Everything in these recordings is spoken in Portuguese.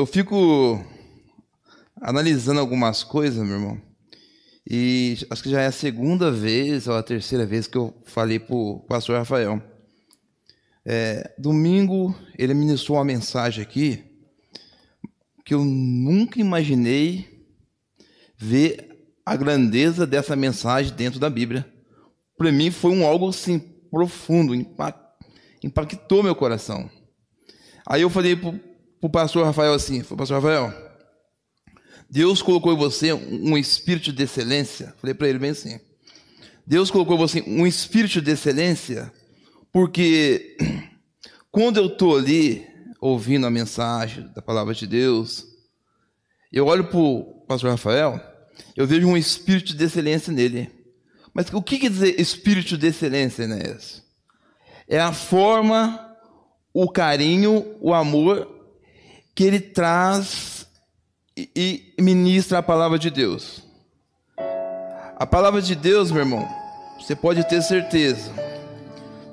eu fico analisando algumas coisas, meu irmão. E acho que já é a segunda vez ou a terceira vez que eu falei para o pastor Rafael. É, domingo ele ministrou uma mensagem aqui que eu nunca imaginei ver a grandeza dessa mensagem dentro da Bíblia. Para mim foi um algo assim profundo, impactou meu coração. Aí eu falei para o pastor Rafael assim, pastor Rafael, Deus colocou em você um espírito de excelência. Falei para ele bem assim. Deus colocou em você um espírito de excelência, porque quando eu estou ali ouvindo a mensagem da palavra de Deus, eu olho para o pastor Rafael, eu vejo um espírito de excelência nele. Mas o que quer dizer espírito de excelência, Enéas? É a forma, o carinho, o amor que ele traz e ministra a palavra de Deus. A palavra de Deus, meu irmão, você pode ter certeza.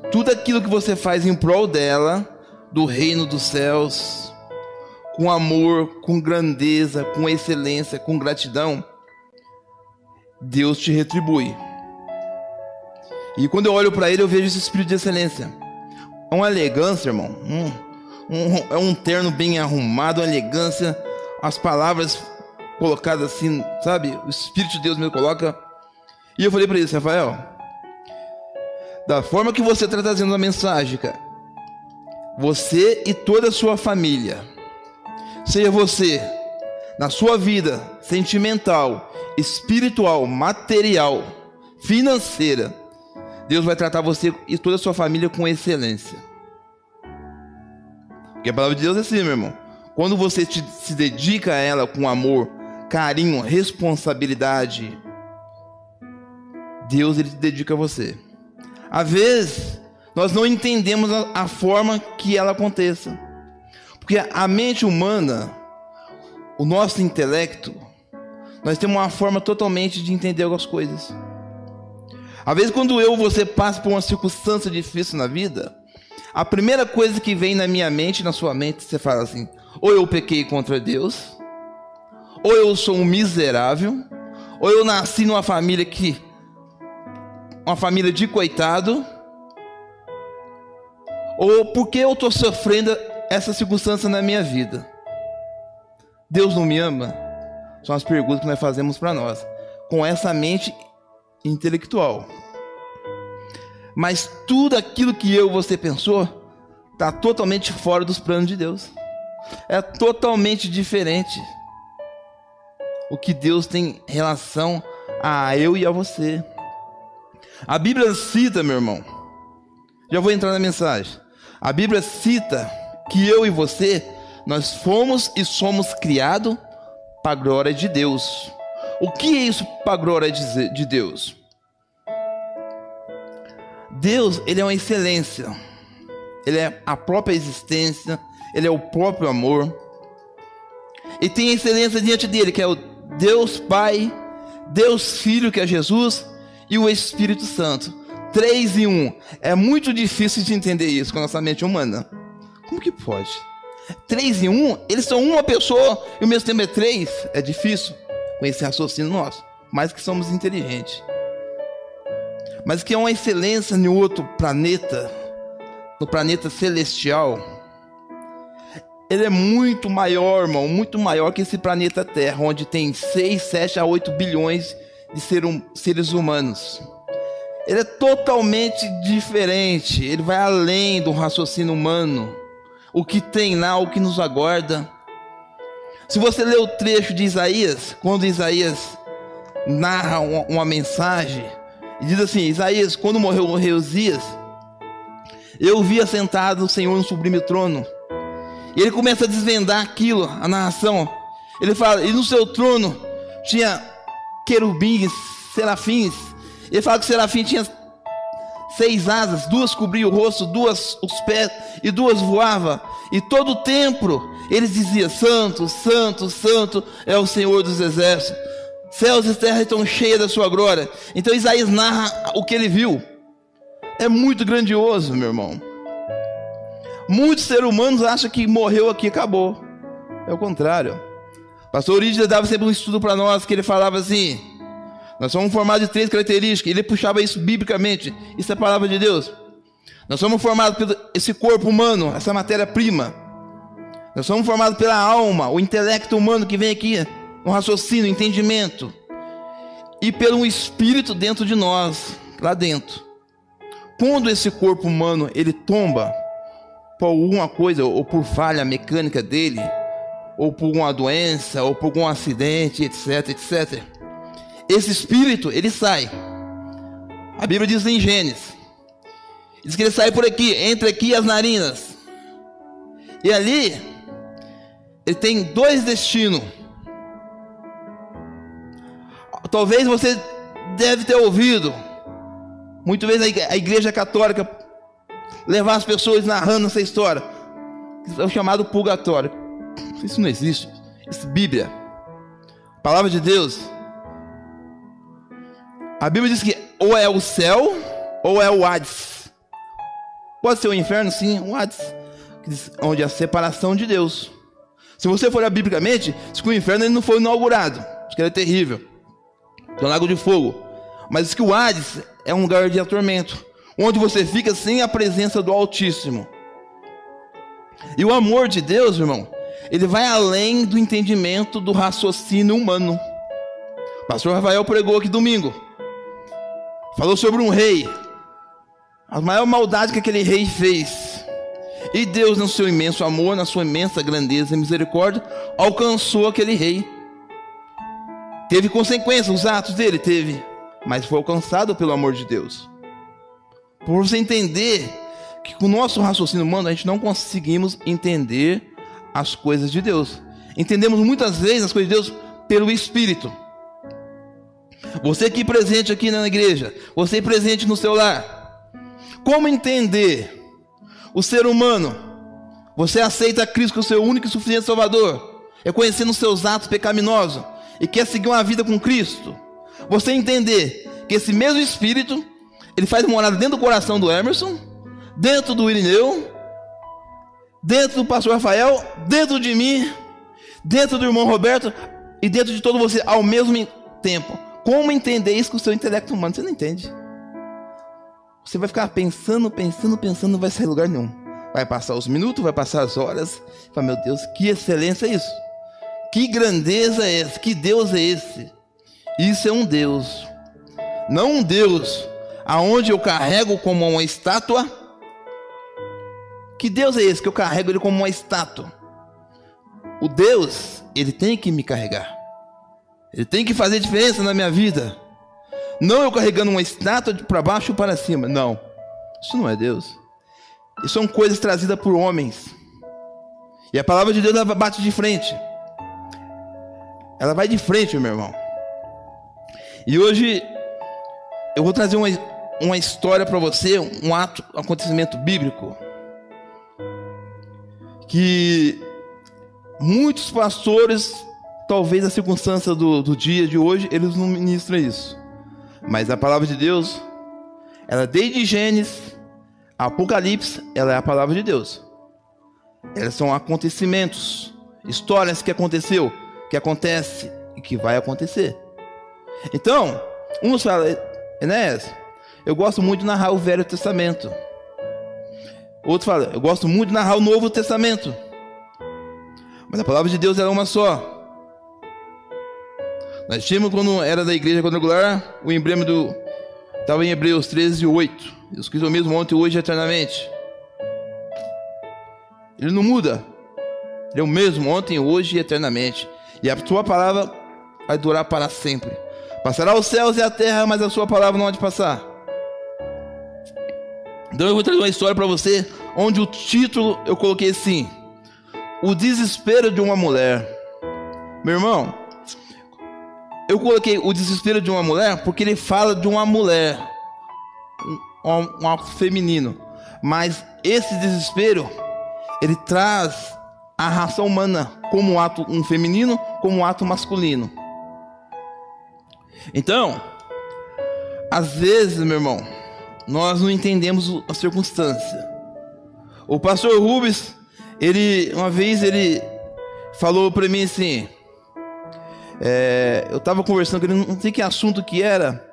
Tudo aquilo que você faz em prol dela, do reino dos céus, com amor, com grandeza, com excelência, com gratidão, Deus te retribui. E quando eu olho para ele, eu vejo esse espírito de excelência. É uma elegância, irmão. Um, um, é um terno bem arrumado, uma elegância as palavras colocadas assim, sabe? O Espírito de Deus me coloca. E eu falei para ele, Rafael, da forma que você está trazendo a mensagem, cara, você e toda a sua família, seja você na sua vida sentimental, espiritual, material, financeira, Deus vai tratar você e toda a sua família com excelência. Porque a palavra de Deus é assim, meu irmão. Quando você te, se dedica a ela com amor, carinho, responsabilidade, Deus ele te dedica a você. Às vezes, nós não entendemos a, a forma que ela aconteça. Porque a mente humana, o nosso intelecto, nós temos uma forma totalmente de entender algumas coisas. Às vezes, quando eu você passa por uma circunstância difícil na vida, a primeira coisa que vem na minha mente, na sua mente, você fala assim: ou eu pequei contra Deus, ou eu sou um miserável, ou eu nasci numa família que uma família de coitado, ou porque eu estou sofrendo essa circunstância na minha vida. Deus não me ama? São as perguntas que nós fazemos para nós, com essa mente intelectual. Mas tudo aquilo que eu você pensou está totalmente fora dos planos de Deus é totalmente diferente. O que Deus tem em relação a eu e a você. A Bíblia cita, meu irmão. Já vou entrar na mensagem. A Bíblia cita que eu e você, nós fomos e somos criados para a glória de Deus. O que é isso para a glória de Deus? Deus, ele é uma excelência. Ele é a própria existência, ele é o próprio amor. E tem excelência diante dele, que é o Deus Pai, Deus Filho, que é Jesus, e o Espírito Santo. Três em um. É muito difícil de entender isso com a nossa mente humana. Como que pode? Três em um? Eles são uma pessoa e o mesmo tempo é três? É difícil com esse raciocínio nosso. Mais que somos inteligentes. Mas que é uma excelência em outro planeta, no planeta celestial ele é muito maior, irmão, muito maior que esse planeta Terra, onde tem 6, 7 a 8 bilhões de ser seres humanos. Ele é totalmente diferente, ele vai além do raciocínio humano. O que tem lá, o que nos aguarda. Se você ler o trecho de Isaías, quando Isaías narra uma, uma mensagem, e diz assim: Isaías, quando morreu Uzias, eu vi assentado o Senhor no sublime trono e ele começa a desvendar aquilo, a narração. Ele fala, e no seu trono tinha querubins, serafins. Ele fala que o serafim tinha seis asas, duas cobriam o rosto, duas os pés e duas voava. E todo o templo eles diziam: Santo, Santo, Santo é o Senhor dos exércitos. Céus e terra estão cheias da sua glória. Então Isaías narra o que ele viu. É muito grandioso, meu irmão. Muitos seres humanos acham que morreu aqui acabou. É o contrário. Pastor Orígenes dava sempre um estudo para nós que ele falava assim: nós somos formados de três características. Ele puxava isso biblicamente. Isso é a palavra de Deus. Nós somos formados por esse corpo humano, essa matéria-prima. Nós somos formados pela alma, o intelecto humano que vem aqui, um raciocínio, entendimento. E pelo espírito dentro de nós, lá dentro. Quando esse corpo humano ele tomba por alguma coisa, ou por falha mecânica dele, ou por uma doença, ou por algum acidente, etc, etc. Esse espírito, ele sai. A Bíblia diz em Gênesis. Diz que ele sai por aqui, entre aqui as narinas. E ali, ele tem dois destinos. Talvez você deve ter ouvido, muitas vezes a igreja católica levar as pessoas narrando essa história. É o chamado purgatório. Isso não existe. Isso é Bíblia. palavra de Deus. A Bíblia diz que ou é o céu ou é o Hades. Pode ser o inferno, sim, o Hades, onde a separação de Deus. Se você for olhar biblicamente, diz que o inferno ele não foi inaugurado, diz que ele é terrível, um lago de fogo. Mas diz que o Hades é um lugar de atormento, onde você fica sem a presença do Altíssimo. E o amor de Deus, irmão, ele vai além do entendimento do raciocínio humano. O pastor Rafael pregou aqui domingo. Falou sobre um rei. A maior maldade que aquele rei fez. E Deus, no seu imenso amor, na sua imensa grandeza e misericórdia, alcançou aquele rei. Teve consequências, os atos dele teve, mas foi alcançado pelo amor de Deus. Por você entender que com o nosso raciocínio humano a gente não conseguimos entender as coisas de Deus. Entendemos muitas vezes as coisas de Deus pelo Espírito. Você aqui presente aqui na igreja, você presente no seu lar. Como entender o ser humano? Você aceita Cristo como seu único e suficiente Salvador, reconhecendo os seus atos pecaminosos e quer seguir uma vida com Cristo. Você entender que esse mesmo Espírito, ele faz morada dentro do coração do Emerson, dentro do Irineu, dentro do pastor Rafael, dentro de mim, dentro do irmão Roberto e dentro de todo você ao mesmo tempo. Como entender isso com o seu intelecto humano? Você não entende. Você vai ficar pensando, pensando, pensando, não vai sair lugar nenhum. Vai passar os minutos, vai passar as horas. Fala, meu Deus, que excelência é isso. Que grandeza é essa? Que Deus é esse? Isso é um Deus. Não um Deus aonde eu carrego como uma estátua. Que Deus é esse que eu carrego ele como uma estátua? O Deus, ele tem que me carregar. Ele tem que fazer diferença na minha vida. Não eu carregando uma estátua de para baixo ou para cima. Não. Isso não é Deus. Isso são coisas trazidas por homens. E a palavra de Deus bate de frente. Ela vai de frente, meu irmão. E hoje eu vou trazer uma, uma história para você, um ato, um acontecimento bíblico. Que muitos pastores talvez a circunstância do, do dia de hoje eles não ministram isso. Mas a palavra de Deus, ela desde Gênesis, Apocalipse, ela é a palavra de Deus. Elas são acontecimentos, histórias que aconteceu, que acontece e que vai acontecer. Então, uns falam, Enéas, eu gosto muito de narrar o Velho Testamento. Outros falam, eu gosto muito de narrar o Novo Testamento. Mas a palavra de Deus é uma só. Nós tínhamos, quando era da igreja quadrangular, o emblema do. Estava em Hebreus 13, 8. Deus é o mesmo ontem, hoje e eternamente. Ele não muda. Ele é o mesmo ontem, hoje e eternamente. E a sua palavra vai durar para sempre. Passará os céus e a terra, mas a sua palavra não há de passar. Então eu vou trazer uma história para você, onde o título eu coloquei assim: O desespero de uma mulher. Meu irmão, eu coloquei o desespero de uma mulher porque ele fala de uma mulher, um, um, um feminino. Mas esse desespero, ele traz a raça humana como um ato um feminino, como um ato masculino. Então, às vezes, meu irmão, nós não entendemos a circunstância. O pastor Rubens, ele uma vez ele falou para mim assim. É, eu estava conversando com ele, não sei que assunto que era.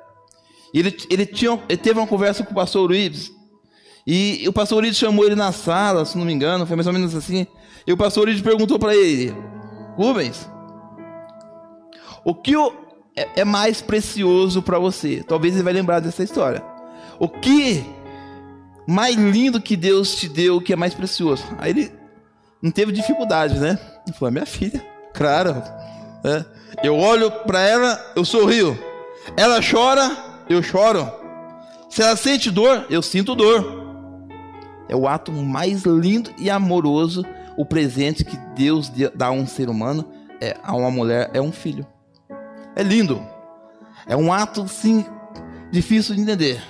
Ele, ele, tinha, ele teve uma conversa com o pastor Uribe. E o pastor Uribe chamou ele na sala, se não me engano, foi mais ou menos assim. E o pastor Uribe perguntou para ele: Rubens, o que é, é mais precioso para você? Talvez ele vai lembrar dessa história. O que mais lindo que Deus te deu, que é mais precioso? Aí ele não teve dificuldade, né? Ele falou: minha filha, claro. É. Eu olho para ela, eu sorrio. Ela chora, eu choro. Se ela sente dor, eu sinto dor. É o ato mais lindo e amoroso, o presente que Deus dá a um ser humano, é a uma mulher, é um filho. É lindo. É um ato, sim, difícil de entender.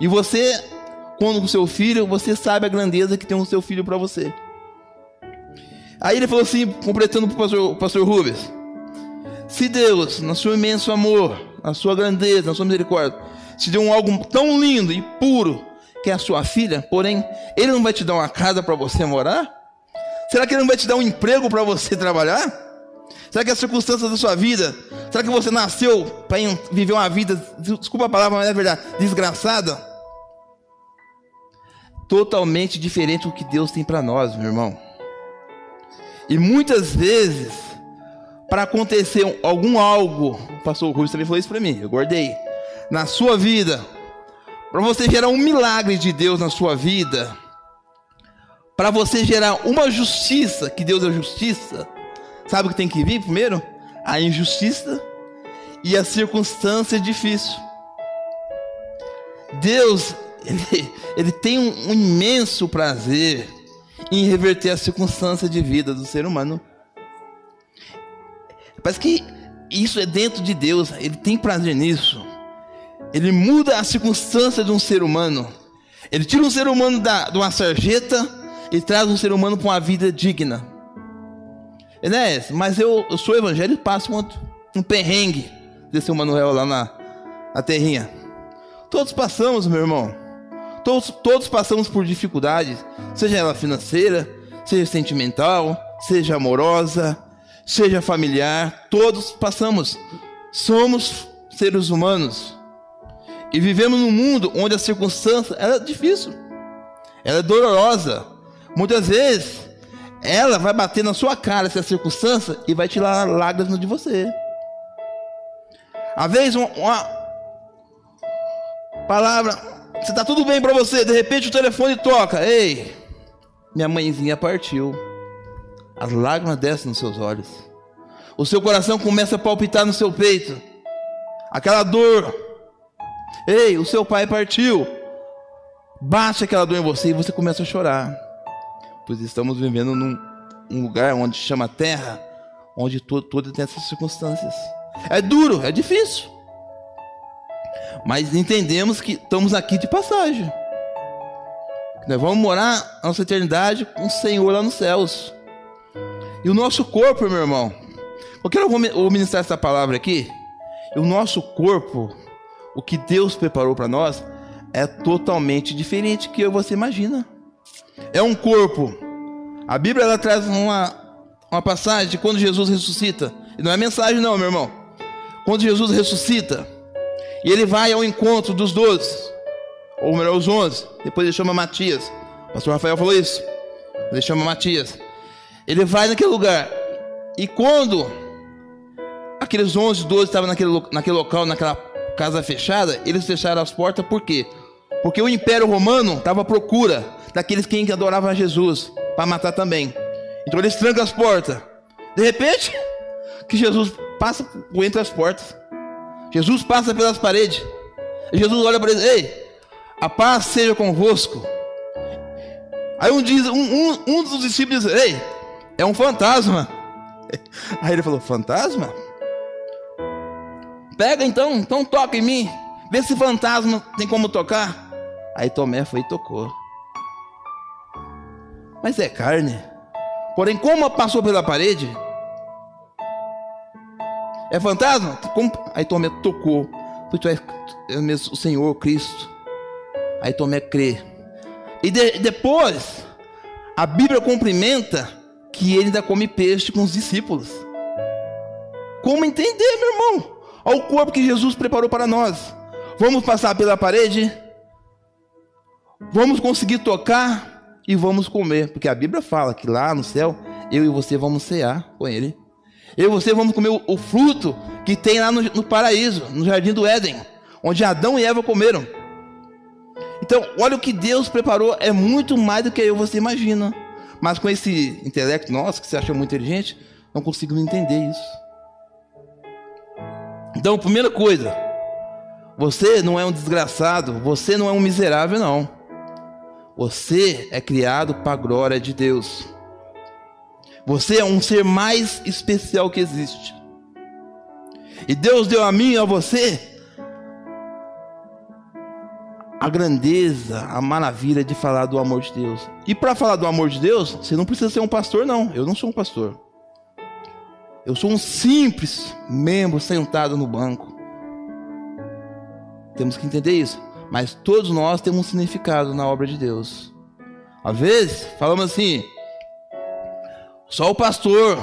E você, quando com seu filho, você sabe a grandeza que tem o seu filho para você. Aí ele falou assim, completando para o pastor, pastor Rubens: Se Deus, no seu imenso amor, na sua grandeza, na sua misericórdia, te deu um algo tão lindo e puro, que é a sua filha, porém, ele não vai te dar uma casa para você morar? Será que ele não vai te dar um emprego para você trabalhar? Será que as circunstâncias da sua vida, será que você nasceu para viver uma vida, desculpa a palavra, mas é verdade, desgraçada? Totalmente diferente do que Deus tem para nós, meu irmão. E muitas vezes, para acontecer algum algo, o pastor Rubens também falou isso para mim, eu guardei, na sua vida, para você gerar um milagre de Deus na sua vida, para você gerar uma justiça, que Deus é justiça, sabe o que tem que vir primeiro? A injustiça e a circunstância difícil. Deus, ele, ele tem um, um imenso prazer em reverter a circunstância de vida do ser humano. Parece que isso é dentro de Deus, ele tem prazer nisso. Ele muda a circunstância de um ser humano. Ele tira um ser humano da, de uma sarjeta e traz um ser humano para uma vida digna. Enéas, mas eu, eu sou evangélico e passo um, um perrengue desse Manuel lá na, na terrinha. Todos passamos, meu irmão. Todos, todos passamos por dificuldades, seja ela financeira, seja sentimental, seja amorosa, seja familiar. Todos passamos. Somos seres humanos. E vivemos num mundo onde a circunstância é difícil, ela é dolorosa. Muitas vezes ela vai bater na sua cara essa circunstância e vai tirar lágrimas de você. Às vezes uma, uma palavra, você está tudo bem para você, de repente o telefone toca, ei, minha mãezinha partiu. As lágrimas descem nos seus olhos. O seu coração começa a palpitar no seu peito. Aquela dor Ei, o seu pai partiu. Bate aquela dor em você e você começa a chorar. Pois estamos vivendo num um lugar onde chama terra, onde todo, tem essas circunstâncias. É duro, é difícil. Mas entendemos que estamos aqui de passagem. Nós vamos morar a nossa eternidade com o Senhor lá nos céus. E o nosso corpo, meu irmão, eu quero ministrar essa palavra aqui. E o nosso corpo, o que Deus preparou para nós é totalmente diferente do que você imagina. É um corpo. A Bíblia ela traz uma, uma passagem de quando Jesus ressuscita. E não é mensagem, não, meu irmão. Quando Jesus ressuscita, e ele vai ao encontro dos doze, ou melhor, os onze. Depois ele chama Matias. O pastor Rafael falou isso. Ele chama Matias. Ele vai naquele lugar. E quando aqueles onze, doze estavam naquele, naquele local, naquela casa fechada, eles fecharam as portas por quê? Porque o Império Romano estava à procura daqueles que adoravam a Jesus para matar também. Então eles trancam as portas. De repente, que Jesus passa por entre as portas. Jesus passa pelas paredes. Jesus olha para eles: Ei, a paz seja convosco. Aí um, diz, um, um, um dos discípulos diz: Ei, é um fantasma. Aí ele falou: Fantasma? Pega então, então toca em mim. Vê se fantasma tem como tocar. Aí Tomé foi e tocou. Mas é carne. Porém, como passou pela parede, é fantasma? Como? Aí Tomé tocou. Tu és o Senhor Cristo. Aí Tomé crê. E de, depois, a Bíblia cumprimenta que ele ainda come peixe com os discípulos. Como entender, meu irmão? Olha o corpo que Jesus preparou para nós. Vamos passar pela parede, vamos conseguir tocar e vamos comer, porque a Bíblia fala que lá no céu eu e você vamos cear com Ele. Eu e você vamos comer o, o fruto que tem lá no, no paraíso, no jardim do Éden, onde Adão e Eva comeram. Então, olha o que Deus preparou, é muito mais do que eu você imagina. Mas com esse intelecto nosso, que você acha muito inteligente, não conseguimos entender isso. Então, primeira coisa, você não é um desgraçado, você não é um miserável, não. Você é criado para a glória de Deus. Você é um ser mais especial que existe. E Deus deu a mim e a você a grandeza, a maravilha de falar do amor de Deus. E para falar do amor de Deus, você não precisa ser um pastor, não. Eu não sou um pastor. Eu sou um simples membro sentado no banco. Temos que entender isso. Mas todos nós temos um significado na obra de Deus. Às vezes, falamos assim: só o pastor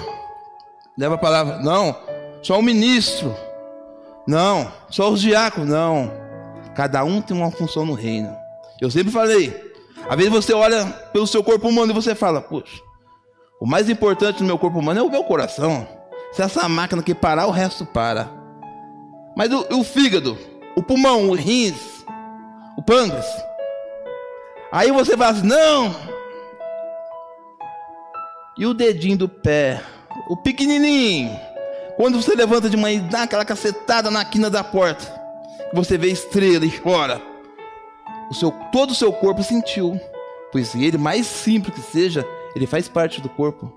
leva a palavra. Não, só o ministro. Não, só os diáconos. Não. Cada um tem uma função no reino. Eu sempre falei: às vezes você olha pelo seu corpo humano e você fala: Poxa, o mais importante no meu corpo humano é o meu coração. Se essa máquina que parar, o resto para. Mas o, o fígado, o pulmão, o rins, o pâncreas. Aí você fala assim, não. E o dedinho do pé, o pequenininho. Quando você levanta de manhã e dá aquela cacetada na quina da porta, você vê estrela e chora. O seu, todo o seu corpo sentiu. Pois ele, mais simples que seja, ele faz parte do corpo.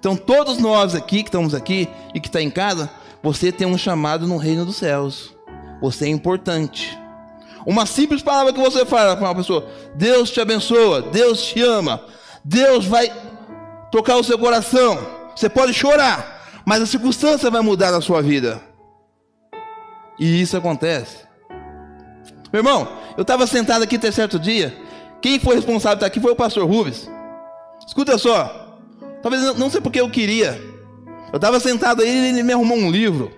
Então, todos nós aqui que estamos aqui e que está em casa, você tem um chamado no reino dos céus. Você é importante. Uma simples palavra que você fala para uma pessoa: Deus te abençoa, Deus te ama, Deus vai tocar o seu coração. Você pode chorar, mas a circunstância vai mudar na sua vida. E isso acontece. Meu irmão, eu estava sentado aqui até certo dia. Quem foi responsável por estar aqui foi o pastor Rubens. Escuta só. Talvez não sei porque eu queria. Eu estava sentado aí e ele me arrumou um livro.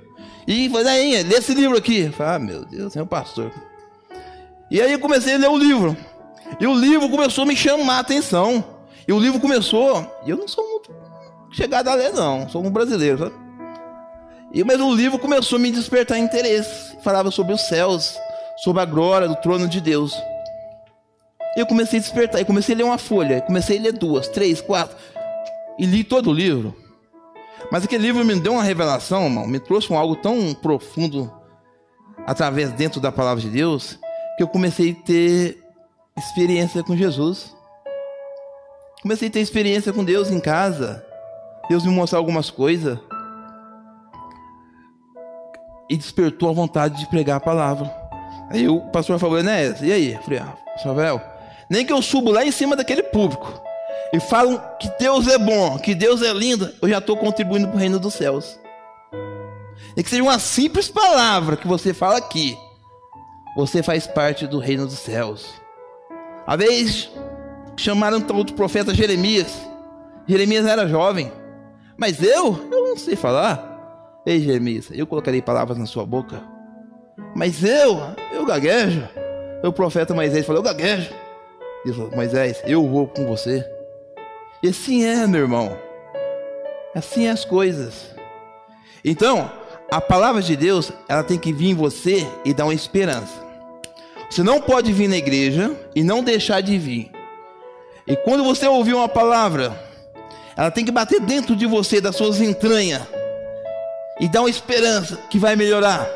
E falou, aí, lê esse livro aqui. Eu falei, ah, meu Deus, é o pastor. E aí eu comecei a ler o livro. E o livro começou a me chamar a atenção. E o livro começou. Eu não sou muito chegado a ler, não. Sou um brasileiro, sabe? E, mas o livro começou a me despertar interesse. Falava sobre os céus, sobre a glória do trono de Deus. Eu comecei a despertar. E comecei a ler uma folha. Comecei a ler duas, três, quatro e li todo o livro. Mas aquele livro me deu uma revelação, irmão, me trouxe um algo tão profundo através dentro da palavra de Deus, que eu comecei a ter experiência com Jesus. Comecei a ter experiência com Deus em casa. Deus me mostrou algumas coisas. E despertou a vontade de pregar a palavra. Aí o pastor falou, né? E aí? Eu falei, ah, Rafael, nem que eu subo lá em cima daquele público e falam que Deus é bom, que Deus é lindo, eu já estou contribuindo para o reino dos céus. E que seja uma simples palavra que você fala aqui, você faz parte do reino dos céus. A vez chamaram o profeta Jeremias. Jeremias era jovem, mas eu, eu não sei falar. Ei, Jeremias, eu colocarei palavras na sua boca. Mas eu, eu gaguejo. O profeta Moisés falou: Eu gaguejo. Ele falou: Moisés, eu vou com você. E assim é, meu irmão. Assim é as coisas. Então, a palavra de Deus, ela tem que vir em você e dar uma esperança. Você não pode vir na igreja e não deixar de vir. E quando você ouvir uma palavra, ela tem que bater dentro de você, das suas entranhas, e dar uma esperança que vai melhorar,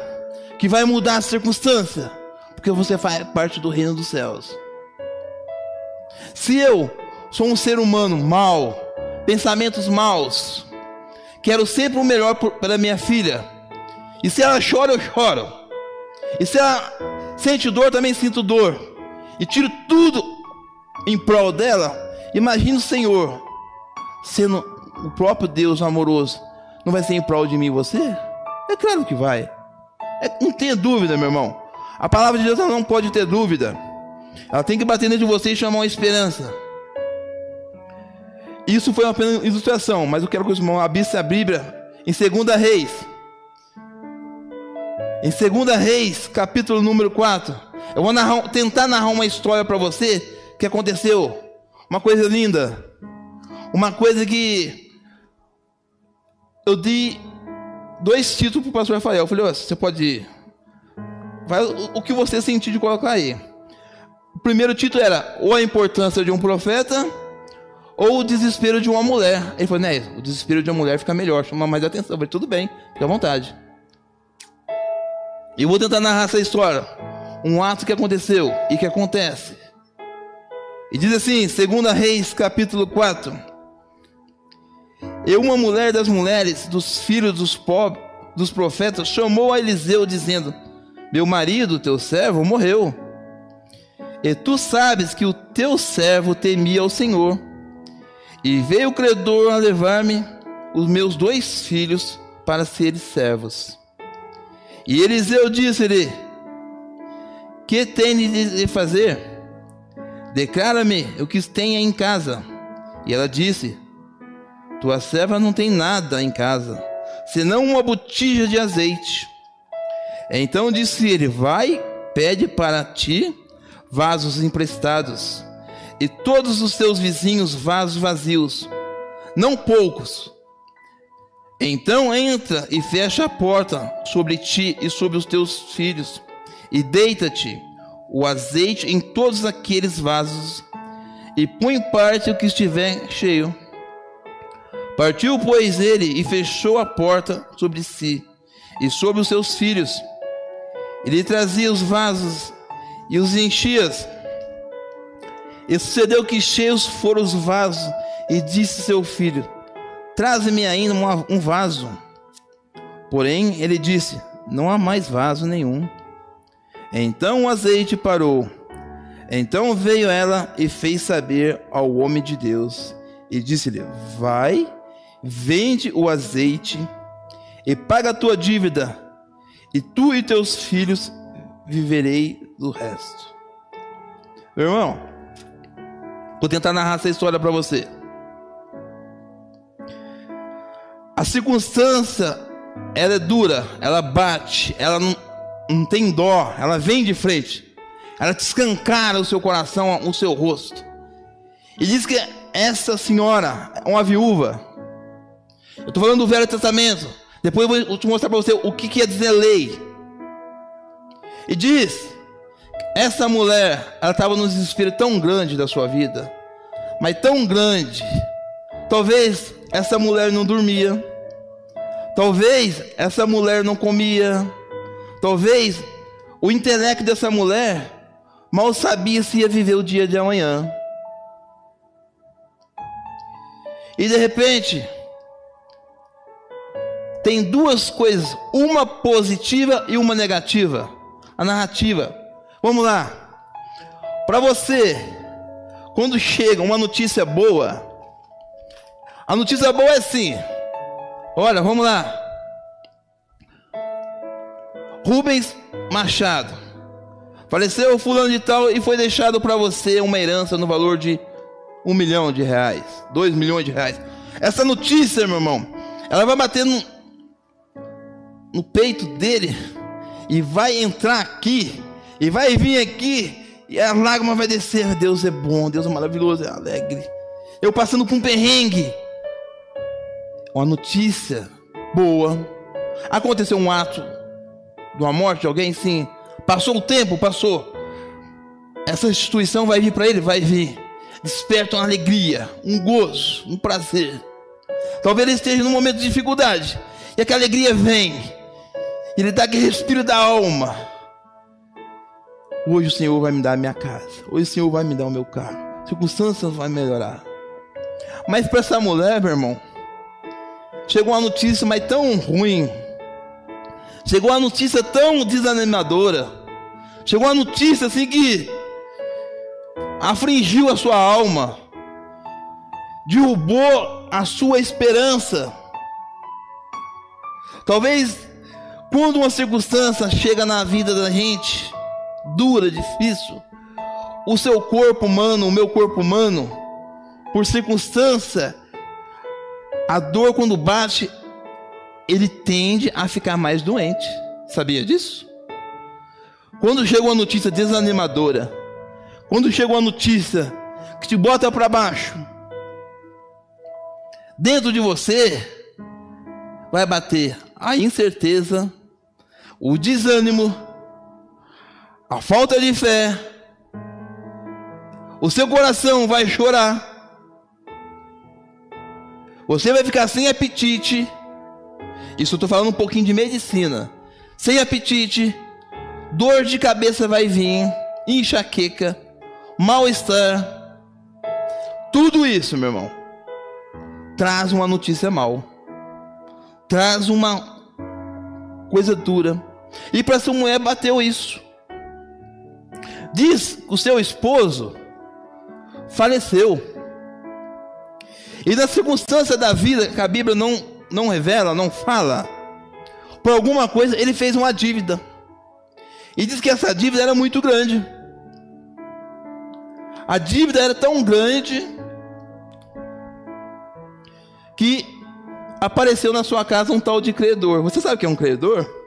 que vai mudar a circunstância, porque você faz parte do reino dos céus. Se eu Sou um ser humano mau, pensamentos maus. Quero sempre o melhor para minha filha. E se ela chora, eu choro. E se ela sente dor, também sinto dor. E tiro tudo em prol dela. Imagina o Senhor sendo o próprio Deus amoroso. Não vai ser em prol de mim você? É claro que vai. É, não tenha dúvida, meu irmão. A palavra de Deus não pode ter dúvida. Ela tem que bater dentro de você e chamar uma esperança. Isso foi apenas ilustração, mas eu quero que os irmãos abrissem a Bíblia em 2 Reis. Em 2 Reis, capítulo número 4. Eu vou narrar, tentar narrar uma história para você que aconteceu. Uma coisa linda. Uma coisa que eu dei dois títulos para o pastor Rafael. Eu falei, oh, você pode. Vai o que você sentir de colocar aí. O primeiro título era ou a importância de um profeta ou o desespero de uma mulher. Ele falou, né, o desespero de uma mulher fica melhor, chama mais atenção. Eu falei, tudo bem, fica à vontade. E vou tentar narrar essa história. Um ato que aconteceu e que acontece. E diz assim, 2 Reis, capítulo 4. E uma mulher das mulheres, dos filhos dos pobres, dos profetas, chamou a Eliseu, dizendo: Meu marido, teu servo, morreu. E tu sabes que o teu servo temia ao Senhor e veio o credor a levar-me os meus dois filhos para serem servos. E Eliseu disse-lhe: Que tens de fazer? Declara-me o que tem em casa. E ela disse: Tua serva não tem nada em casa, senão uma botija de azeite. Então disse ele: Vai, pede para ti vasos emprestados e todos os teus vizinhos vasos vazios, não poucos. Então entra e fecha a porta sobre ti e sobre os teus filhos, e deita-te o azeite em todos aqueles vasos, e põe parte o que estiver cheio. Partiu, pois, ele e fechou a porta sobre si e sobre os seus filhos. Ele trazia os vasos e os enchia e sucedeu que cheios foram os vasos, e disse seu filho: Traze-me ainda um vaso. Porém, ele disse: Não há mais vaso nenhum. Então o azeite parou. Então veio ela e fez saber ao homem de Deus, e disse-lhe: Vai, vende o azeite e paga a tua dívida, e tu e teus filhos viverei do resto. Meu irmão, Vou tentar narrar essa história para você. A circunstância, ela é dura, ela bate, ela não, não tem dó, ela vem de frente. Ela te escancara o seu coração, o seu rosto. E diz que essa senhora é uma viúva. Eu estou falando do Velho Testamento. Depois eu vou te mostrar para você o que quer dizer lei. E diz essa mulher, ela estava num desespero tão grande da sua vida, mas tão grande. Talvez essa mulher não dormia. Talvez essa mulher não comia. Talvez o intelecto dessa mulher mal sabia se ia viver o dia de amanhã. E de repente, tem duas coisas, uma positiva e uma negativa. A narrativa. Vamos lá. Para você, quando chega uma notícia boa, a notícia boa é assim. Olha, vamos lá. Rubens Machado. Faleceu fulano de tal e foi deixado para você uma herança no valor de um milhão de reais, dois milhões de reais. Essa notícia, meu irmão, ela vai bater no, no peito dele e vai entrar aqui e vai vir aqui e a lágrima vai descer. Deus é bom, Deus é maravilhoso, é alegre. Eu passando por um perrengue. Uma notícia boa. Aconteceu um ato de uma morte de alguém? Sim. Passou o tempo? Passou. Essa instituição vai vir para ele? Vai vir. Desperta uma alegria, um gozo, um prazer. Talvez ele esteja num momento de dificuldade. E aquela alegria vem. Ele dá aquele respiro da alma. Hoje o Senhor vai me dar a minha casa. Hoje o Senhor vai me dar o meu carro. Circunstâncias vão melhorar. Mas para essa mulher, meu irmão, chegou uma notícia, mas tão ruim. Chegou uma notícia tão desanimadora. Chegou uma notícia assim que afligiu a sua alma. Derrubou a sua esperança. Talvez quando uma circunstância chega na vida da gente, dura, difícil. O seu corpo humano, o meu corpo humano, por circunstância, a dor quando bate, ele tende a ficar mais doente. Sabia disso? Quando chega uma notícia desanimadora, quando chega uma notícia que te bota para baixo, dentro de você vai bater a incerteza, o desânimo, a falta de fé, o seu coração vai chorar, você vai ficar sem apetite. Isso eu estou falando um pouquinho de medicina. Sem apetite, dor de cabeça vai vir, enxaqueca, mal-estar. Tudo isso, meu irmão, traz uma notícia mal. Traz uma coisa dura. E para sua mulher bateu isso. Diz que o seu esposo faleceu. E na circunstância da vida que a Bíblia não, não revela, não fala, por alguma coisa ele fez uma dívida. E diz que essa dívida era muito grande. A dívida era tão grande que apareceu na sua casa um tal de credor. Você sabe o que é um credor?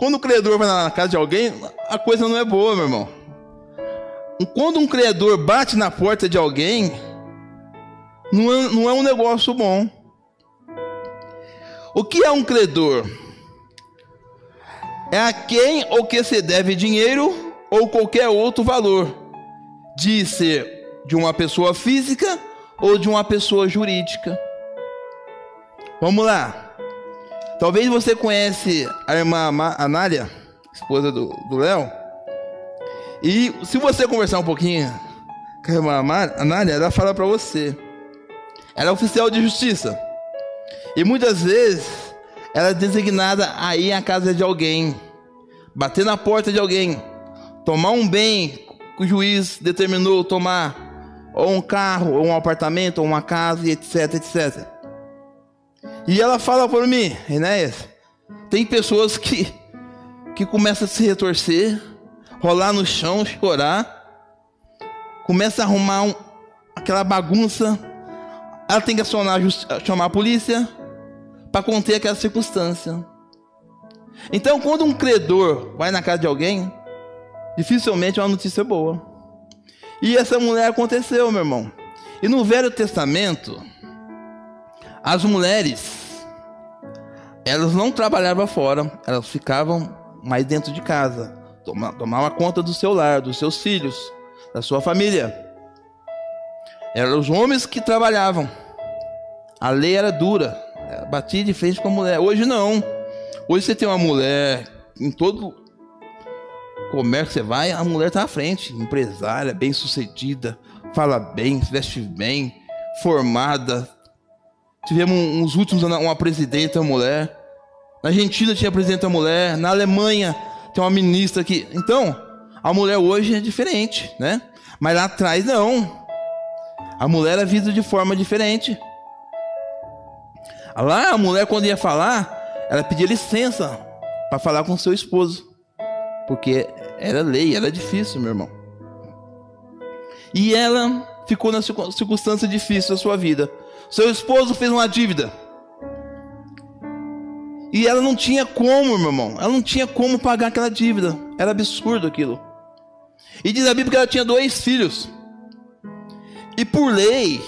Quando o credor vai na casa de alguém, a coisa não é boa, meu irmão. Quando um credor bate na porta de alguém, não é, não é um negócio bom. O que é um credor? É a quem ou que se deve dinheiro ou qualquer outro valor, de ser de uma pessoa física ou de uma pessoa jurídica. Vamos lá. Talvez você conhece a irmã Anália, esposa do Léo. E se você conversar um pouquinho com a irmã Anália, ela fala para você. Ela é oficial de justiça. E muitas vezes ela é designada a ir à casa de alguém, bater na porta de alguém, tomar um bem que o juiz determinou tomar, ou um carro, ou um apartamento, ou uma casa, etc, etc. E ela fala para mim, Enéas, tem pessoas que, que começam a se retorcer, rolar no chão, chorar, começa a arrumar um, aquela bagunça ela tem que acionar, chamar a polícia para conter aquela circunstância. Então, quando um credor vai na casa de alguém, dificilmente é uma notícia boa. E essa mulher aconteceu, meu irmão. E no Velho Testamento, as mulheres, elas não trabalhavam fora, elas ficavam mais dentro de casa, tomavam conta do seu lar, dos seus filhos, da sua família. Eram os homens que trabalhavam. A lei era dura. Batia de frente com a mulher. Hoje não. Hoje você tem uma mulher em todo comércio que você vai, a mulher está à frente. Empresária, bem sucedida, fala bem, veste bem, formada. Tivemos uns últimos uma presidenta mulher. Na Argentina tinha presidenta mulher. Na Alemanha tem uma ministra que. Então, a mulher hoje é diferente, né? Mas lá atrás não. A mulher é vista de forma diferente. Lá a mulher quando ia falar, ela pedia licença para falar com seu esposo, porque era lei, era difícil, meu irmão. E ela ficou na circunstância difícil da sua vida. Seu esposo fez uma dívida. E ela não tinha como, meu irmão. Ela não tinha como pagar aquela dívida. Era absurdo aquilo. E diz a Bíblia que ela tinha dois filhos. E por lei,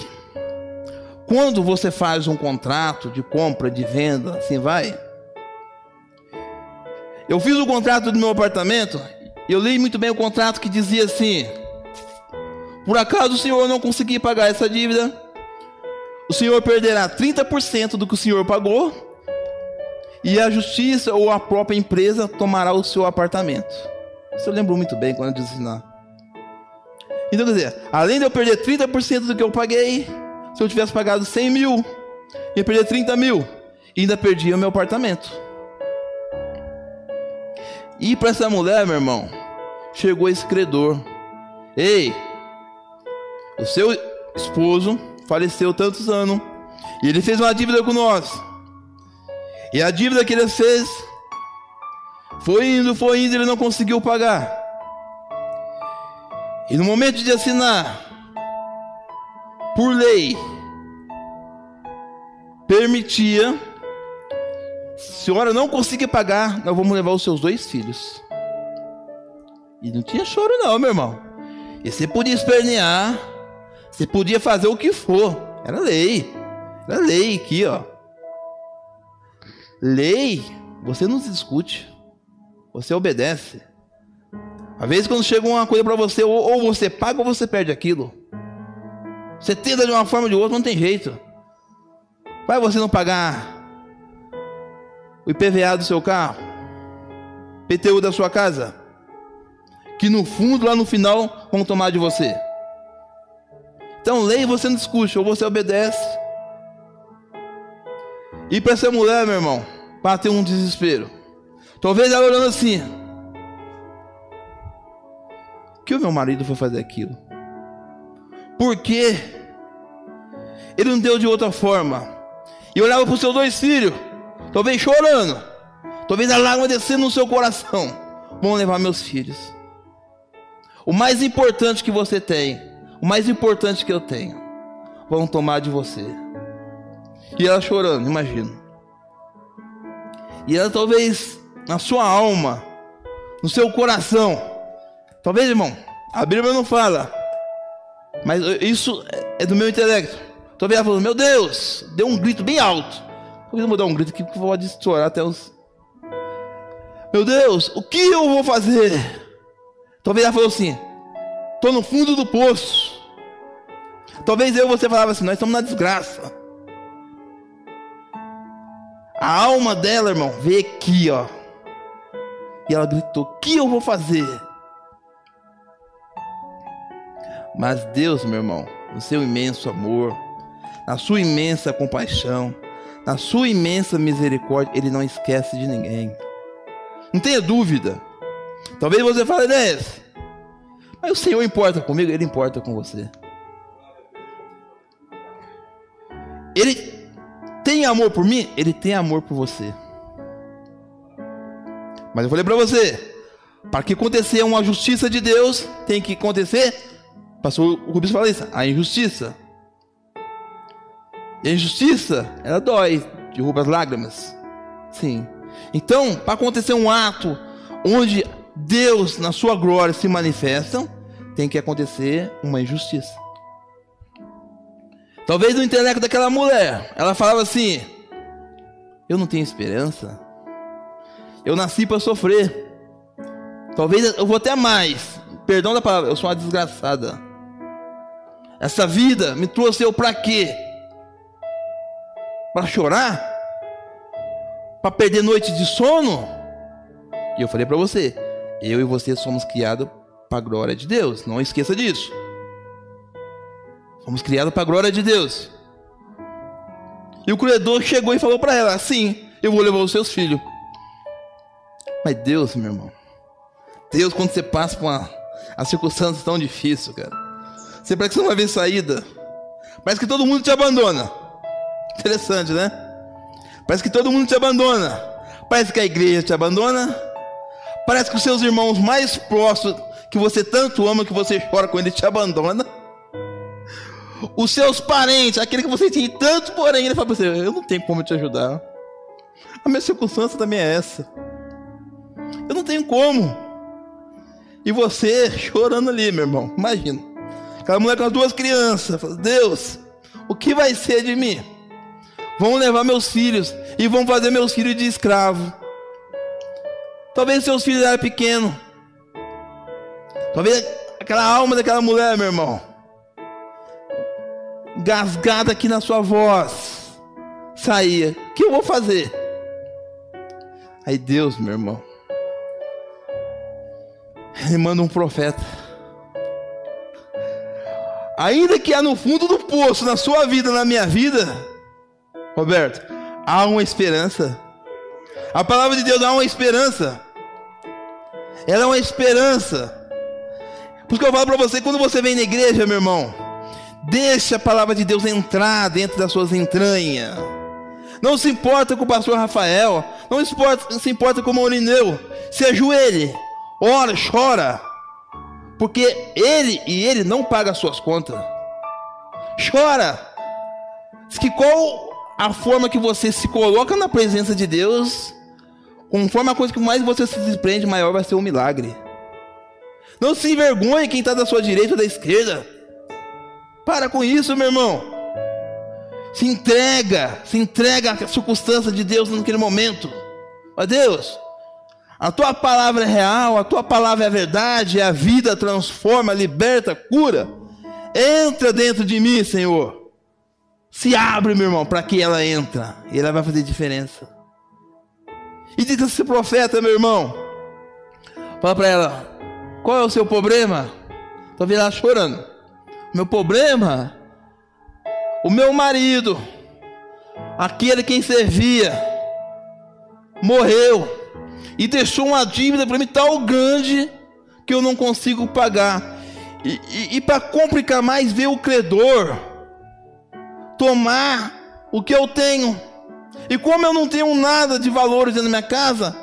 quando você faz um contrato de compra, de venda, assim vai. Eu fiz o contrato do meu apartamento, eu li muito bem o contrato que dizia assim: Por acaso o senhor não conseguir pagar essa dívida, o senhor perderá 30% do que o senhor pagou, e a justiça ou a própria empresa tomará o seu apartamento. Isso eu lembro muito bem quando eu disse lá. Então, quer dizer, além de eu perder 30% do que eu paguei, se eu tivesse pagado 100 mil, ia perder 30 mil. E ainda perdia o meu apartamento. E para essa mulher, meu irmão, chegou esse credor. Ei, o seu esposo faleceu tantos anos. E ele fez uma dívida com nós. E a dívida que ele fez foi indo, foi indo, ele não conseguiu pagar. E no momento de assinar, por lei, permitia, senhora não conseguir pagar, nós vamos levar os seus dois filhos. E não tinha choro não, meu irmão. E você podia espernear, você podia fazer o que for. Era lei. Era lei aqui, ó. Lei, você não se discute. Você obedece. Às vezes quando chega uma coisa para você, ou, ou, você paga ou você perde aquilo. Você tenta de uma forma ou de outra, não tem jeito. Vai você não pagar o IPVA do seu carro, PTU da sua casa, que no fundo, lá no final, vão tomar de você. Então, lei você não discute, ou você obedece. E para essa mulher, meu irmão, bateu um desespero. Talvez ela olhando assim: que o meu marido foi fazer aquilo? Por quê? Ele não deu de outra forma. E olhava para os seus dois filhos, talvez chorando, talvez a lágrima descendo no seu coração. Vão levar meus filhos. O mais importante que você tem, o mais importante que eu tenho, vão tomar de você. E ela chorando, imagino. E ela talvez na sua alma, no seu coração. Talvez, irmão, a Bíblia não fala, mas isso é do meu intelecto. Talvez ela falou: Meu Deus, deu um grito bem alto. Talvez eu vou dar um grito que pode estourar até os. Meu Deus, o que eu vou fazer? Talvez ela falou assim: Estou no fundo do poço. Talvez eu e você falava assim: Nós estamos na desgraça. A alma dela, irmão, veio aqui, ó. E ela gritou: O que eu vou fazer? Mas Deus, meu irmão, no seu imenso amor, na sua imensa compaixão, na sua imensa misericórdia, Ele não esquece de ninguém. Não tenha dúvida. Talvez você fale, Inês, mas o Senhor importa comigo, Ele importa com você. Ele tem amor por mim, Ele tem amor por você. Mas eu falei para você, para que acontecer uma justiça de Deus, tem que acontecer, pastor Rubens fala isso, a injustiça. E a injustiça, ela dói, derruba as lágrimas. Sim. Então, para acontecer um ato onde Deus, na sua glória, se manifesta, tem que acontecer uma injustiça. Talvez no intelecto daquela mulher, ela falava assim: Eu não tenho esperança. Eu nasci para sofrer. Talvez eu vou até mais. Perdão da palavra, eu sou uma desgraçada. Essa vida me trouxe eu para quê? Para chorar? Para perder noite de sono? E eu falei para você, eu e você somos criados para a glória de Deus. Não esqueça disso. Fomos criados para a glória de Deus. E o credor chegou e falou para ela: Sim, eu vou levar os seus filhos. Mas Deus, meu irmão, Deus, quando você passa por uma, uma circunstância tão difícil, cara, você parece que você não vai ver saída. Parece que todo mundo te abandona. Interessante, né? Parece que todo mundo te abandona. Parece que a igreja te abandona. Parece que os seus irmãos mais próximos, que você tanto ama, que você chora com ele, te abandona. Os seus parentes, aquele que você tem tanto, porém, ele fala para você: Eu não tenho como te ajudar. A minha circunstância também é essa. Eu não tenho como. E você chorando ali, meu irmão. Imagina. Aquela mulher com as duas crianças. Fala, Deus, o que vai ser de mim? Vão levar meus filhos e vão fazer meus filhos de escravo. Talvez seus filhos eram pequenos. Talvez aquela alma daquela mulher, meu irmão. Gasgada aqui na sua voz. Saía. O que eu vou fazer? Aí Deus, meu irmão ele manda um profeta. Ainda que há no fundo do poço, na sua vida, na minha vida, Roberto, há uma esperança. A palavra de Deus dá uma esperança. Ela é uma esperança. Por isso que eu falo para você, quando você vem na igreja, meu irmão, deixa a palavra de Deus entrar dentro das suas entranhas. Não se importa com o pastor Rafael, não se importa, se importa com o Maurineu, se ajoelhe ora, chora, porque ele e ele não paga as suas contas. Chora. Diz que qual a forma que você se coloca na presença de Deus, conforme a coisa que mais você se desprende, maior vai ser o milagre. Não se envergonhe quem está da sua direita ou da esquerda. Para com isso, meu irmão. Se entrega, se entrega à circunstância de Deus naquele momento. Ó Deus, a tua palavra é real, a tua palavra é a verdade, é a vida, transforma, liberta, cura. Entra dentro de mim, Senhor. Se abre, meu irmão, para que ela entra. E ela vai fazer diferença. E diz esse profeta, meu irmão. Fala para ela: qual é o seu problema? Estou ela chorando. Meu problema? O meu marido, aquele quem servia, morreu e deixou uma dívida para mim tão grande que eu não consigo pagar. E, e, e para complicar mais, ver o credor tomar o que eu tenho. E como eu não tenho nada de valores da minha casa,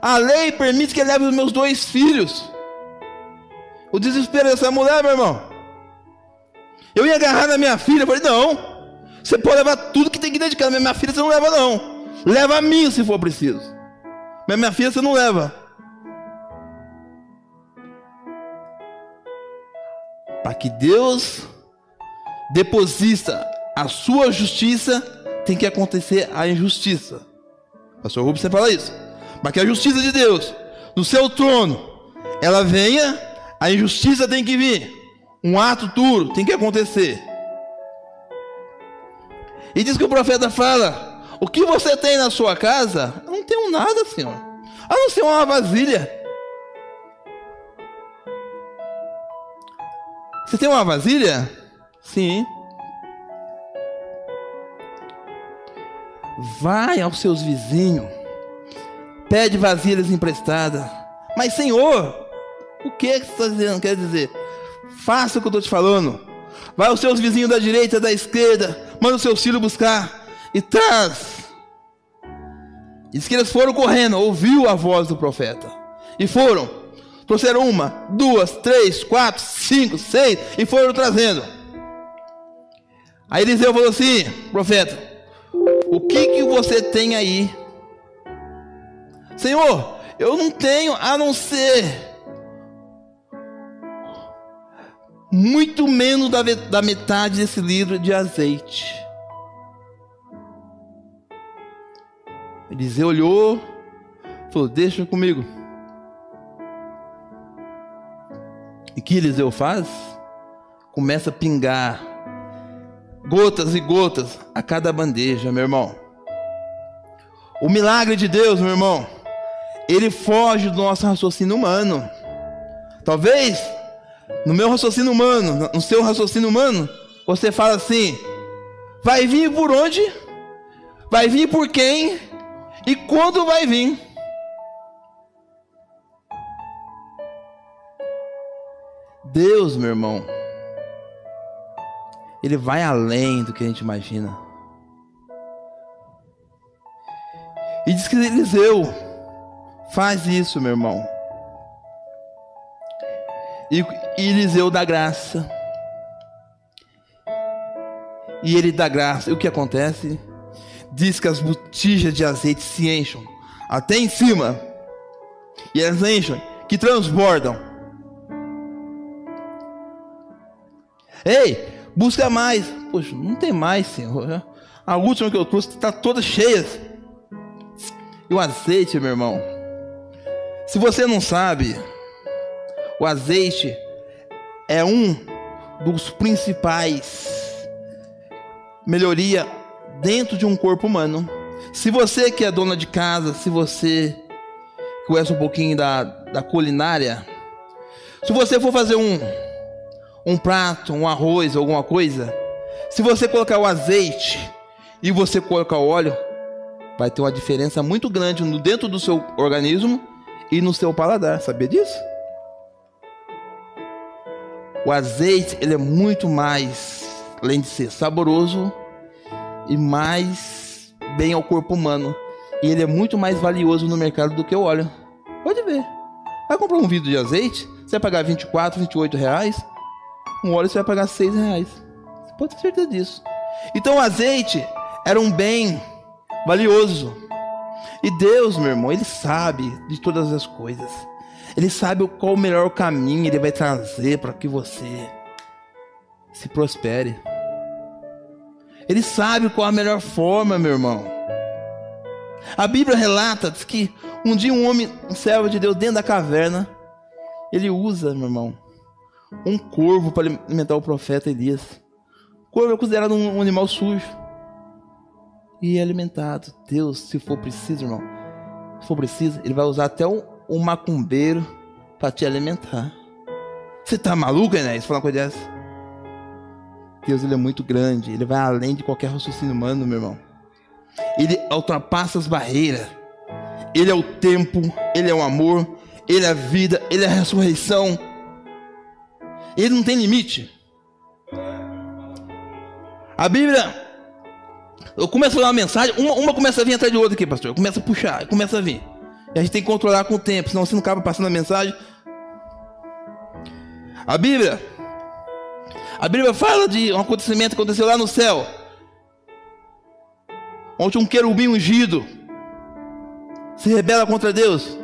a lei permite que ele leve os meus dois filhos. O desespero dessa mulher, meu irmão. Eu ia agarrar na minha filha, eu falei, não, você pode levar tudo que tem que dedicar, mas minha filha você não leva não. Leva a mim se for preciso. Mas minha filha você não leva. Para que Deus deposita a sua justiça, tem que acontecer a injustiça. Pastor Rubens sempre fala isso. Para que a justiça de Deus no seu trono ela venha, a injustiça tem que vir. Um ato duro tem que acontecer. E diz que o profeta fala: o que você tem na sua casa? Eu não tenho nada, Senhor. A não ser uma vasilha. Você tem uma vasilha? Sim. Vai aos seus vizinhos. Pede vasilhas emprestadas. Mas, Senhor, o que você está dizendo? Quer dizer, faça o que eu estou te falando. Vai aos seus vizinhos da direita, da esquerda. Manda o seu filho buscar e traz. Diz que eles foram correndo, ouviu a voz do profeta. E foram. Trouxeram uma, duas, três, quatro, cinco, seis. E foram trazendo. Aí Eliseu falou assim: profeta, o que que você tem aí? Senhor, eu não tenho a não ser muito menos da, da metade desse litro de azeite. Eliseu olhou, falou: Deixa comigo. E que Eliseu faz? Começa a pingar gotas e gotas a cada bandeja, meu irmão. O milagre de Deus, meu irmão, ele foge do nosso raciocínio humano. Talvez no meu raciocínio humano, no seu raciocínio humano, você fala assim: vai vir por onde? Vai vir por quem? E quando vai vir? Deus, meu irmão, ele vai além do que a gente imagina. E diz que Eliseu faz isso, meu irmão. E Eliseu dá graça. E ele dá graça. E o que acontece? diz que as botijas de azeite se enchem até em cima. E elas enchem, que transbordam. Ei, busca mais. Poxa, não tem mais, Senhor. A última que eu trouxe está toda cheia. E o azeite, meu irmão. Se você não sabe, o azeite é um dos principais melhoria dentro de um corpo humano. Se você que é dona de casa, se você conhece um pouquinho da, da culinária, se você for fazer um, um prato, um arroz, alguma coisa, se você colocar o azeite e você colocar o óleo, vai ter uma diferença muito grande no dentro do seu organismo e no seu paladar. Sabia disso? O azeite ele é muito mais, além de ser saboroso, e mais bem ao corpo humano. E ele é muito mais valioso no mercado do que o óleo. Pode ver. Vai comprar um vidro de azeite, você vai pagar 24, 28 reais. Um óleo você vai pagar 6 reais. Pode ter certeza disso. Então o azeite era um bem valioso. E Deus, meu irmão, Ele sabe de todas as coisas. Ele sabe qual o melhor caminho Ele vai trazer para que você se prospere. Ele sabe qual a melhor forma, meu irmão. A Bíblia relata diz que um dia um homem, um servo de Deus, dentro da caverna, ele usa, meu irmão, um corvo para alimentar o profeta Elias. O corvo é considerado um animal sujo. E é alimentado. Deus, se for preciso, irmão, se for preciso, ele vai usar até um, um macumbeiro para te alimentar. Você tá maluco, Enéas? Falar uma coisa dessa? Deus ele é muito grande, ele vai além de qualquer raciocínio humano, meu irmão. Ele ultrapassa as barreiras. Ele é o tempo, ele é o amor, ele é a vida, ele é a ressurreição. Ele não tem limite. A Bíblia, eu começo a falar uma mensagem, uma, uma começa a vir atrás de outra aqui, pastor. Começa a puxar, começa a vir. E a gente tem que controlar com o tempo, senão você não acaba passando a mensagem. A Bíblia, a Bíblia fala de um acontecimento que aconteceu lá no céu. Onde um querubim ungido se rebela contra Deus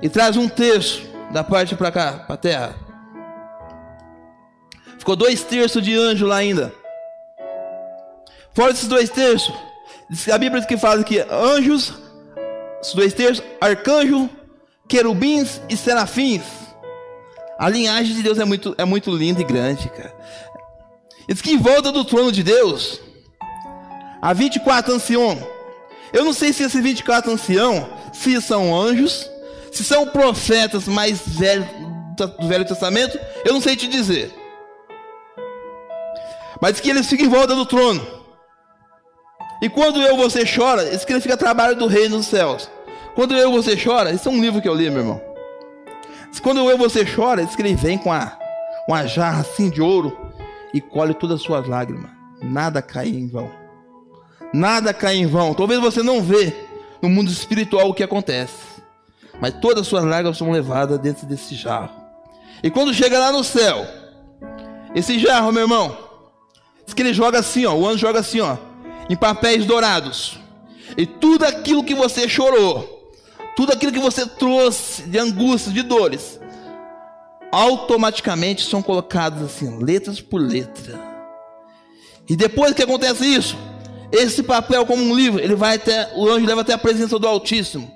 e traz um terço da parte para cá, para a terra. Ficou dois terços de anjo lá ainda. Fora desses dois terços, a Bíblia diz que fala que anjos, esses dois terços, arcanjo, querubins e serafins. A linhagem de Deus é muito, é muito linda e grande, cara. Diz que em volta do trono de Deus há 24 anciões. Eu não sei se esses 24 anciãos, se são anjos, se são profetas mais velhos do Velho Testamento, eu não sei te dizer. Mas diz que eles ficam em volta do trono. E quando eu você chora, isso significa trabalho do reino dos céus. Quando eu você chora, isso é um livro que eu li, meu irmão. Quando eu você chora, diz que ele vem com a, uma jarra assim de ouro e colhe todas as suas lágrimas. Nada cai em vão. Nada cai em vão. Talvez você não vê no mundo espiritual o que acontece. Mas todas as suas lágrimas são levadas dentro desse jarro. E quando chega lá no céu, esse jarro, meu irmão, diz que ele joga assim, ó, o anjo joga assim, ó, em papéis dourados. E tudo aquilo que você chorou, tudo aquilo que você trouxe de angústia, de dores, automaticamente são colocados assim, letras por letra. E depois que acontece isso, esse papel como um livro, ele vai até, o anjo leva até a presença do Altíssimo.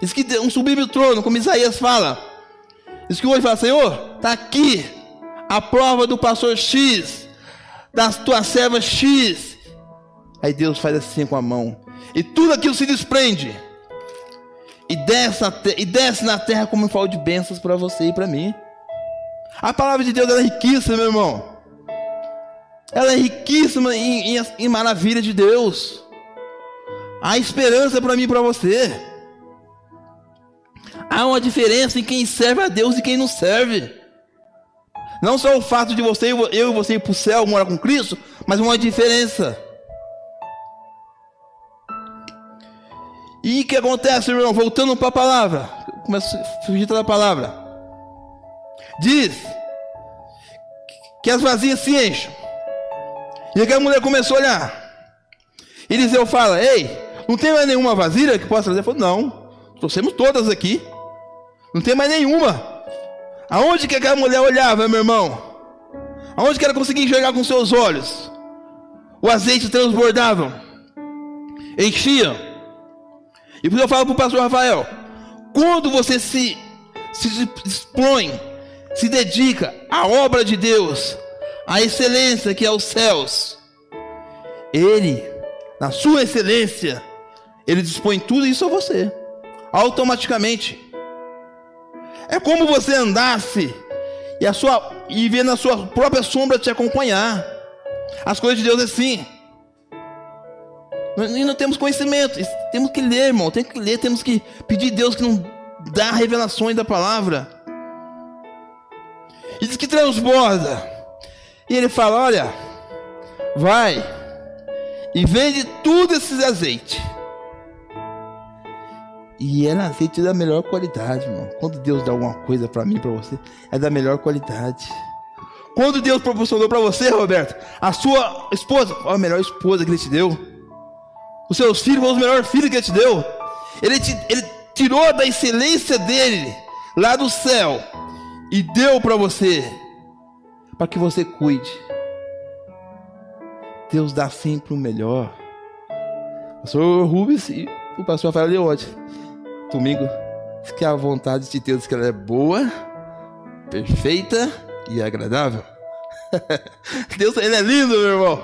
Diz que um sublime trono, como Isaías fala. Diz que o anjo fala, Senhor, está aqui a prova do pastor X, das tuas servas X. Aí Deus faz assim com a mão. E tudo aquilo se desprende e desce, e desce na terra como um falo de bênçãos para você e para mim. A palavra de Deus é riquíssima, meu irmão. Ela é riquíssima em, em, em maravilha de Deus. Há esperança para mim e para você. Há uma diferença em quem serve a Deus e quem não serve. Não só o fato de você, eu e você ir para o céu, morar com Cristo, mas uma diferença. E o que acontece, irmão? Voltando para a palavra. Começa a fugir da palavra. Diz que as vazias se enchem. E aquela mulher começou a olhar. Eliseu fala: Ei, não tem mais nenhuma vasilha que possa trazer? Falou: Não, trouxemos todas aqui. Não tem mais nenhuma. Aonde que aquela mulher olhava, meu irmão? Aonde que ela conseguia enxergar com seus olhos? O azeite transbordava, enchia. E por isso eu falo para o pastor Rafael: quando você se, se expõe, se dedica à obra de Deus, à excelência que é os céus, Ele, na sua excelência, Ele dispõe tudo isso a você, automaticamente. É como você andasse e, a sua, e ver na sua própria sombra te acompanhar. As coisas de Deus é assim. Nós não temos conhecimento. Temos que ler, irmão. Temos que ler, temos que pedir a Deus que não dá revelações da palavra. E diz que transborda. E ele fala: Olha, vai e vende tudo esses azeite. E era azeite da melhor qualidade, irmão. Quando Deus dá alguma coisa para mim, para você, é da melhor qualidade. Quando Deus proporcionou para você, Roberto, a sua esposa, a melhor esposa que Ele te deu. Os seus filhos foram os melhores filhos que Ele te deu. Ele, te, ele tirou da excelência dele, lá do céu, e deu para você, para que você cuide. Deus dá sempre o melhor. O pastor Rubens e o pastor Rafael Leote. Domingo, que a vontade de Deus que ela é boa, perfeita e agradável. Deus, ele é lindo, meu irmão.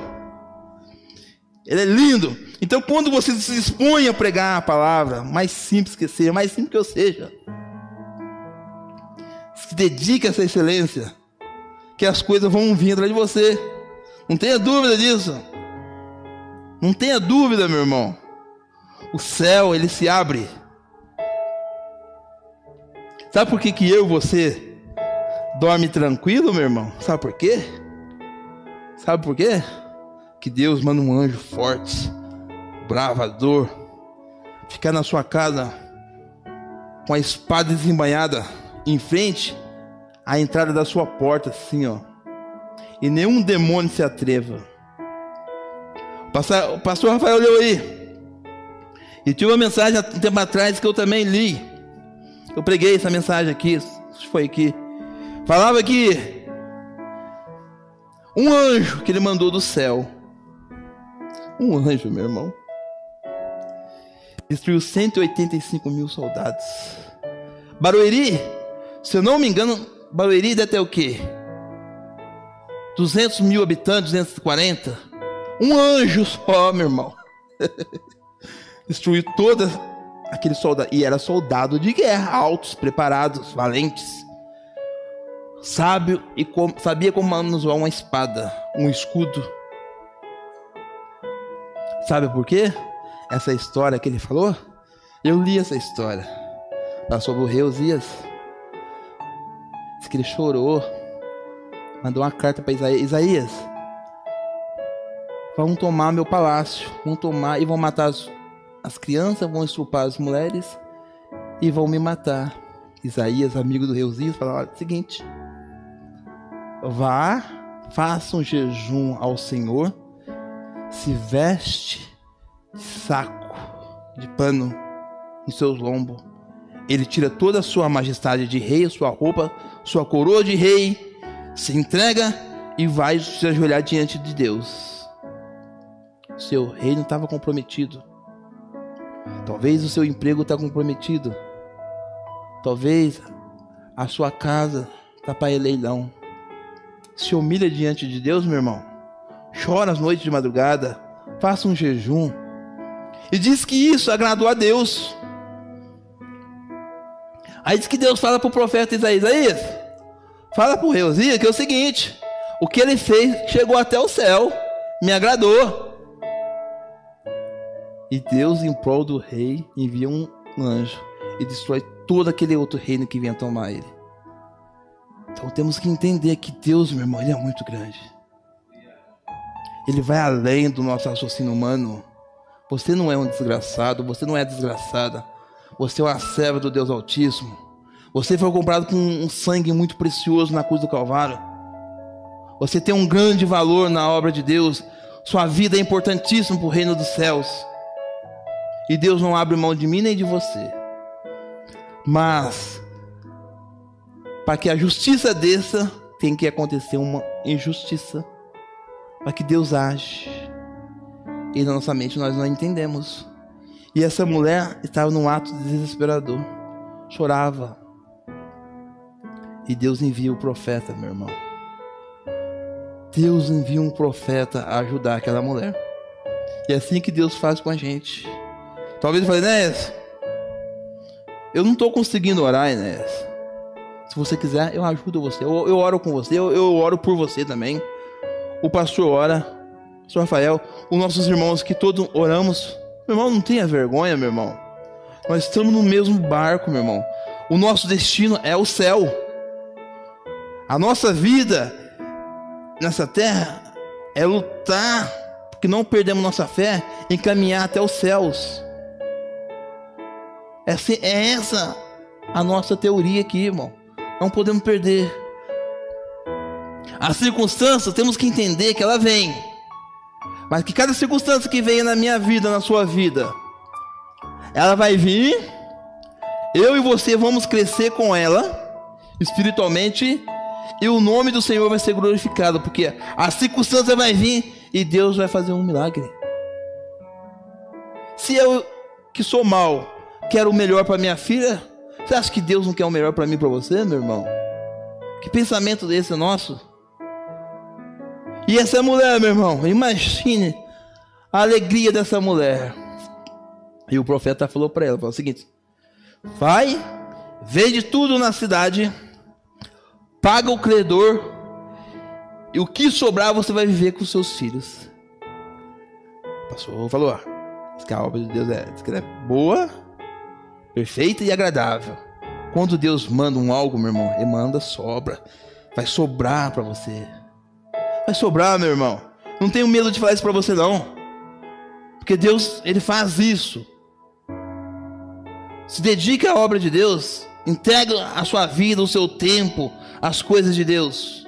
Ele é lindo. Então, quando você se dispõe a pregar a palavra, mais simples que seja, mais simples que eu seja, se dedique a essa excelência, que as coisas vão vir atrás de você. Não tenha dúvida disso. Não tenha dúvida, meu irmão. O céu, ele se abre. Sabe por que, que eu e você dorme tranquilo, meu irmão? Sabe por quê? Sabe por quê? Que Deus manda um anjo forte, bravador, ficar na sua casa com a espada desembanhada em frente à entrada da sua porta, assim, ó e nenhum demônio se atreva. O pastor Rafael leu aí. E tinha uma mensagem há um tempo atrás que eu também li. Eu preguei essa mensagem aqui, foi aqui. Falava que um anjo que ele mandou do céu. Um anjo, meu irmão. Destruiu 185 mil soldados. Barueri, se eu não me engano, Barueri deve ter o quê? 200 mil habitantes, 240. Um anjo só, meu irmão. Destruiu toda aquele soldado. E era soldado de guerra, altos, preparados, valentes. Sábio e com, sabia como manusear uma espada, um escudo. Sabe por quê? Essa história que ele falou? Eu li essa história. Lá sobre o rei Osias. Diz que ele chorou mandou uma carta para Isaías: Isaías, vão tomar meu palácio, vão tomar e vão matar as, as crianças, vão estrupar as mulheres e vão me matar. Isaías, amigo do rei Uzias, falou: olha, seguinte, vá, faça um jejum ao Senhor, se veste saco de pano em seus lombos. Ele tira toda a sua majestade de rei, sua roupa, sua coroa de rei, se entrega e vai se ajoelhar diante de Deus. Seu reino estava comprometido. Talvez o seu emprego está comprometido. Talvez a sua casa está para leilão. Se humilha diante de Deus, meu irmão. Chora as noites de madrugada. Faça um jejum. E diz que isso agradou a Deus. Aí diz que Deus fala para o profeta Isaías: Isaías, Fala pro rei Osias que é o seguinte: o que ele fez chegou até o céu, me agradou. E Deus, em prol do rei, envia um anjo e destrói todo aquele outro reino que vinha tomar ele. Então temos que entender que Deus, meu irmão, ele é muito grande. Ele vai além do nosso raciocínio humano. Você não é um desgraçado, você não é desgraçada. Você é uma serva do Deus Altíssimo. Você foi comprado com um sangue muito precioso na cruz do Calvário. Você tem um grande valor na obra de Deus. Sua vida é importantíssima para o reino dos céus. E Deus não abre mão de mim nem de você. Mas, para que a justiça desça, tem que acontecer uma injustiça. Para que Deus age. E na nossa mente nós não entendemos. E essa mulher estava num ato desesperador. Chorava, e Deus envia o profeta, meu irmão. Deus envia um profeta a ajudar aquela mulher. E é assim que Deus faz com a gente. Talvez eu fale, Enéas, eu não estou conseguindo orar, Enéas. Se você quiser, eu ajudo você. Eu, eu oro com você, eu, eu, oro por você também. O pastor ora, pastor Rafael, os nossos irmãos que todos oramos. Meu irmão, não tenha vergonha, meu irmão. Nós estamos no mesmo barco, meu irmão. O nosso destino é o céu. A nossa vida nessa terra é lutar, porque não perdemos nossa fé, em caminhar até os céus. Essa, é essa a nossa teoria aqui, irmão. Não podemos perder. A circunstância, temos que entender que ela vem. Mas que cada circunstância que venha na minha vida, na sua vida, ela vai vir. Eu e você vamos crescer com ela espiritualmente e o nome do Senhor vai ser glorificado, porque a circunstância vai vir e Deus vai fazer um milagre. Se eu que sou mal quero o melhor para minha filha, você acha que Deus não quer o melhor para mim e para você, meu irmão? Que pensamento desse é nosso? E essa mulher, meu irmão, imagine a alegria dessa mulher. E o profeta falou para ela, falou o seguinte: Vai, vende tudo na cidade, paga o credor, e o que sobrar você vai viver com seus filhos. O pastor falou: Diz que a obra de Deus é, é boa, perfeita e agradável. Quando Deus manda um algo, meu irmão, ele manda sobra. Vai sobrar para você. Vai sobrar, meu irmão. Não tenho medo de falar isso para você não. Porque Deus, ele faz isso. Se dedica à obra de Deus, entrega a sua vida, o seu tempo, as coisas de Deus.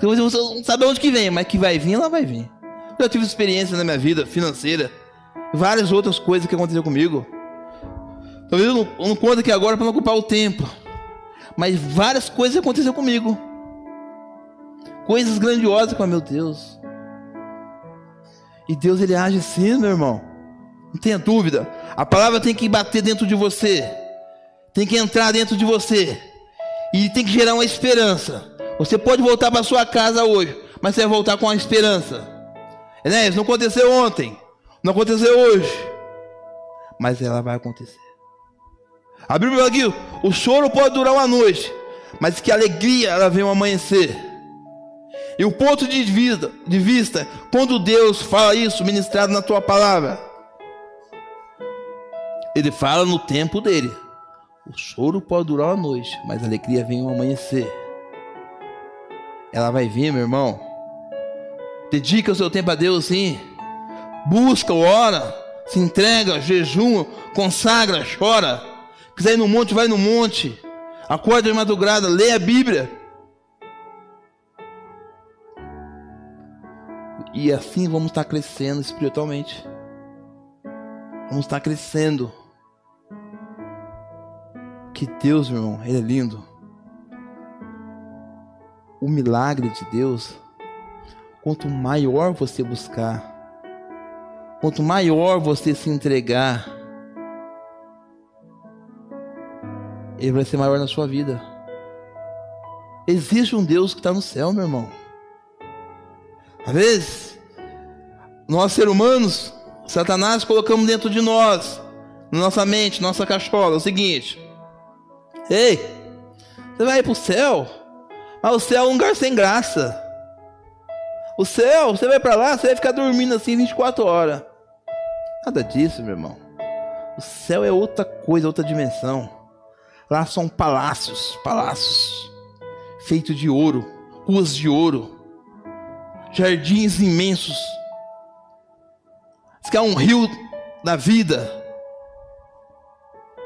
Você não sabe onde que vem, mas que vai vir, ela vai vir. Eu já tive experiência na minha vida financeira, várias outras coisas que aconteceram comigo. Talvez eu não, eu não conto aqui agora para não ocupar o tempo. Mas várias coisas aconteceram comigo. Coisas grandiosas com meu Deus. E Deus ele age assim, meu irmão. Não tenha dúvida. A palavra tem que bater dentro de você. Tem que entrar dentro de você. E tem que gerar uma esperança. Você pode voltar para sua casa hoje, mas você vai voltar com a esperança. Enéas, não aconteceu ontem. Não aconteceu hoje. Mas ela vai acontecer. A Bíblia que o choro pode durar uma noite, mas que alegria ela vem ao amanhecer. E o ponto de vista, de vista, quando Deus fala isso, ministrado na tua palavra, Ele fala no tempo dele. O choro pode durar uma noite, mas a alegria vem ao amanhecer. Ela vai vir, meu irmão. Dedica o seu tempo a Deus, sim. Busca, ora, se entrega, jejum, consagra, chora. Quiser ir no monte, vai no monte. Acorda de madrugada, lê a Bíblia. E assim vamos estar crescendo espiritualmente. Vamos estar crescendo. Que Deus, meu irmão, Ele é lindo. O milagre de Deus, quanto maior você buscar, quanto maior você se entregar, Ele vai ser maior na sua vida. Existe um Deus que está no céu, meu irmão. Às vezes, nós seres humanos, Satanás colocamos dentro de nós, na nossa mente, nossa cachola, o seguinte: Ei, você vai para o céu, mas o céu é um lugar sem graça. O céu, você vai para lá, você vai ficar dormindo assim 24 horas. Nada disso, meu irmão. O céu é outra coisa, outra dimensão. Lá são palácios, palácios feitos de ouro, ruas de ouro jardins imensos. Diz que há um rio da vida.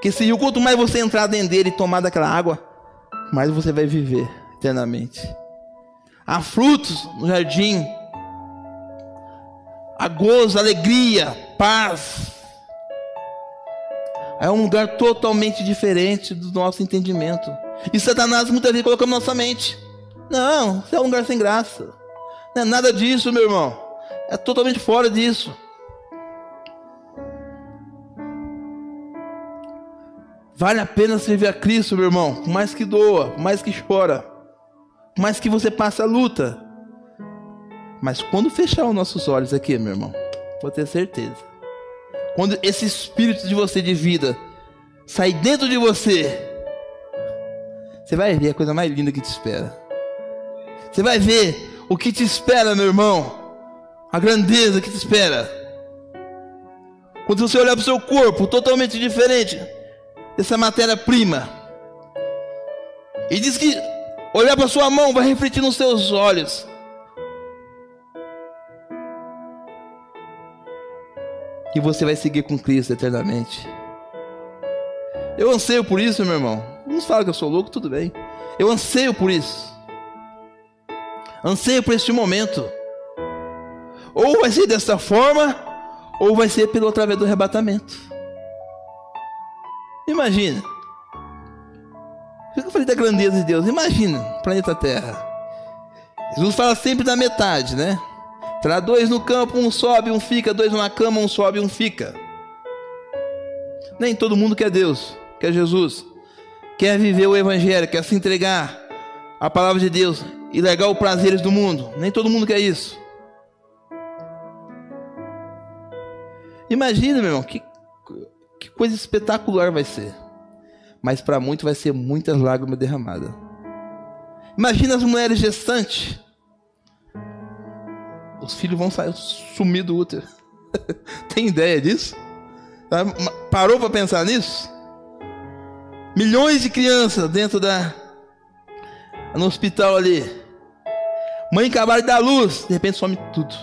Que esse rio, quanto mais você entrar dentro dele e tomar daquela água, mais você vai viver eternamente. Há frutos no jardim. Há gozo, alegria, paz. É um lugar totalmente diferente do nosso entendimento. E Satanás muitas vezes coloca na nossa mente. Não, isso é um lugar sem graça. Não é nada disso, meu irmão. É totalmente fora disso. Vale a pena servir a Cristo, meu irmão. Por mais que doa, por mais que chora, por mais que você passe a luta. Mas quando fechar os nossos olhos aqui, meu irmão, pode ter certeza. Quando esse espírito de você de vida sair dentro de você, você vai ver a coisa mais linda que te espera. Você vai ver o que te espera, meu irmão, a grandeza que te espera. Quando você olhar para o seu corpo, totalmente diferente dessa matéria-prima, e diz que olhar para sua mão vai refletir nos seus olhos. E você vai seguir com Cristo eternamente. Eu anseio por isso, meu irmão. Não fala que eu sou louco, tudo bem. Eu anseio por isso. Anseia por este momento. Ou vai ser dessa forma, ou vai ser pelo através do arrebatamento. Imagina. Eu falei da grandeza de Deus? Imagina, planeta Terra. Jesus fala sempre da metade, né? Terá dois no campo, um sobe, um fica, dois numa cama, um sobe, um fica. Nem todo mundo quer Deus, quer Jesus, quer viver o Evangelho, quer se entregar à palavra de Deus e os prazeres do mundo. Nem todo mundo quer isso. Imagina, meu irmão, que, que coisa espetacular vai ser. Mas para muitos vai ser muitas lágrimas derramadas. Imagina as mulheres gestantes. Os filhos vão sair sumir do útero. Tem ideia disso? Parou para pensar nisso? Milhões de crianças dentro da no hospital ali. Mãe acabaram de dar luz, de repente some tudo.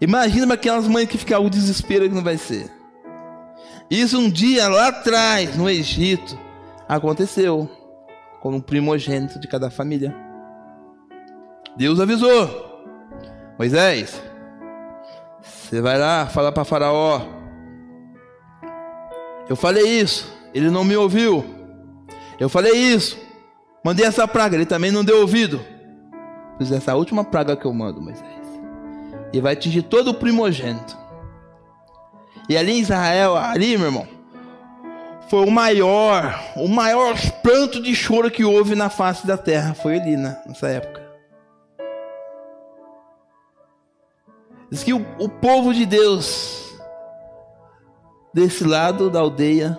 Imagina aquelas mães que ficam o desespero que não vai ser. Isso um dia lá atrás, no Egito, aconteceu com um primogênito de cada família. Deus avisou: Moisés, você vai lá falar para Faraó. Eu falei isso, ele não me ouviu. Eu falei isso, mandei essa praga, ele também não deu ouvido. Pois essa última praga que eu mando, Moisés e vai atingir todo o primogênito. E ali em Israel, ali, meu irmão, foi o maior, o maior pranto de choro que houve na face da terra. Foi ali, né, nessa época. Diz que o, o povo de Deus, desse lado da aldeia,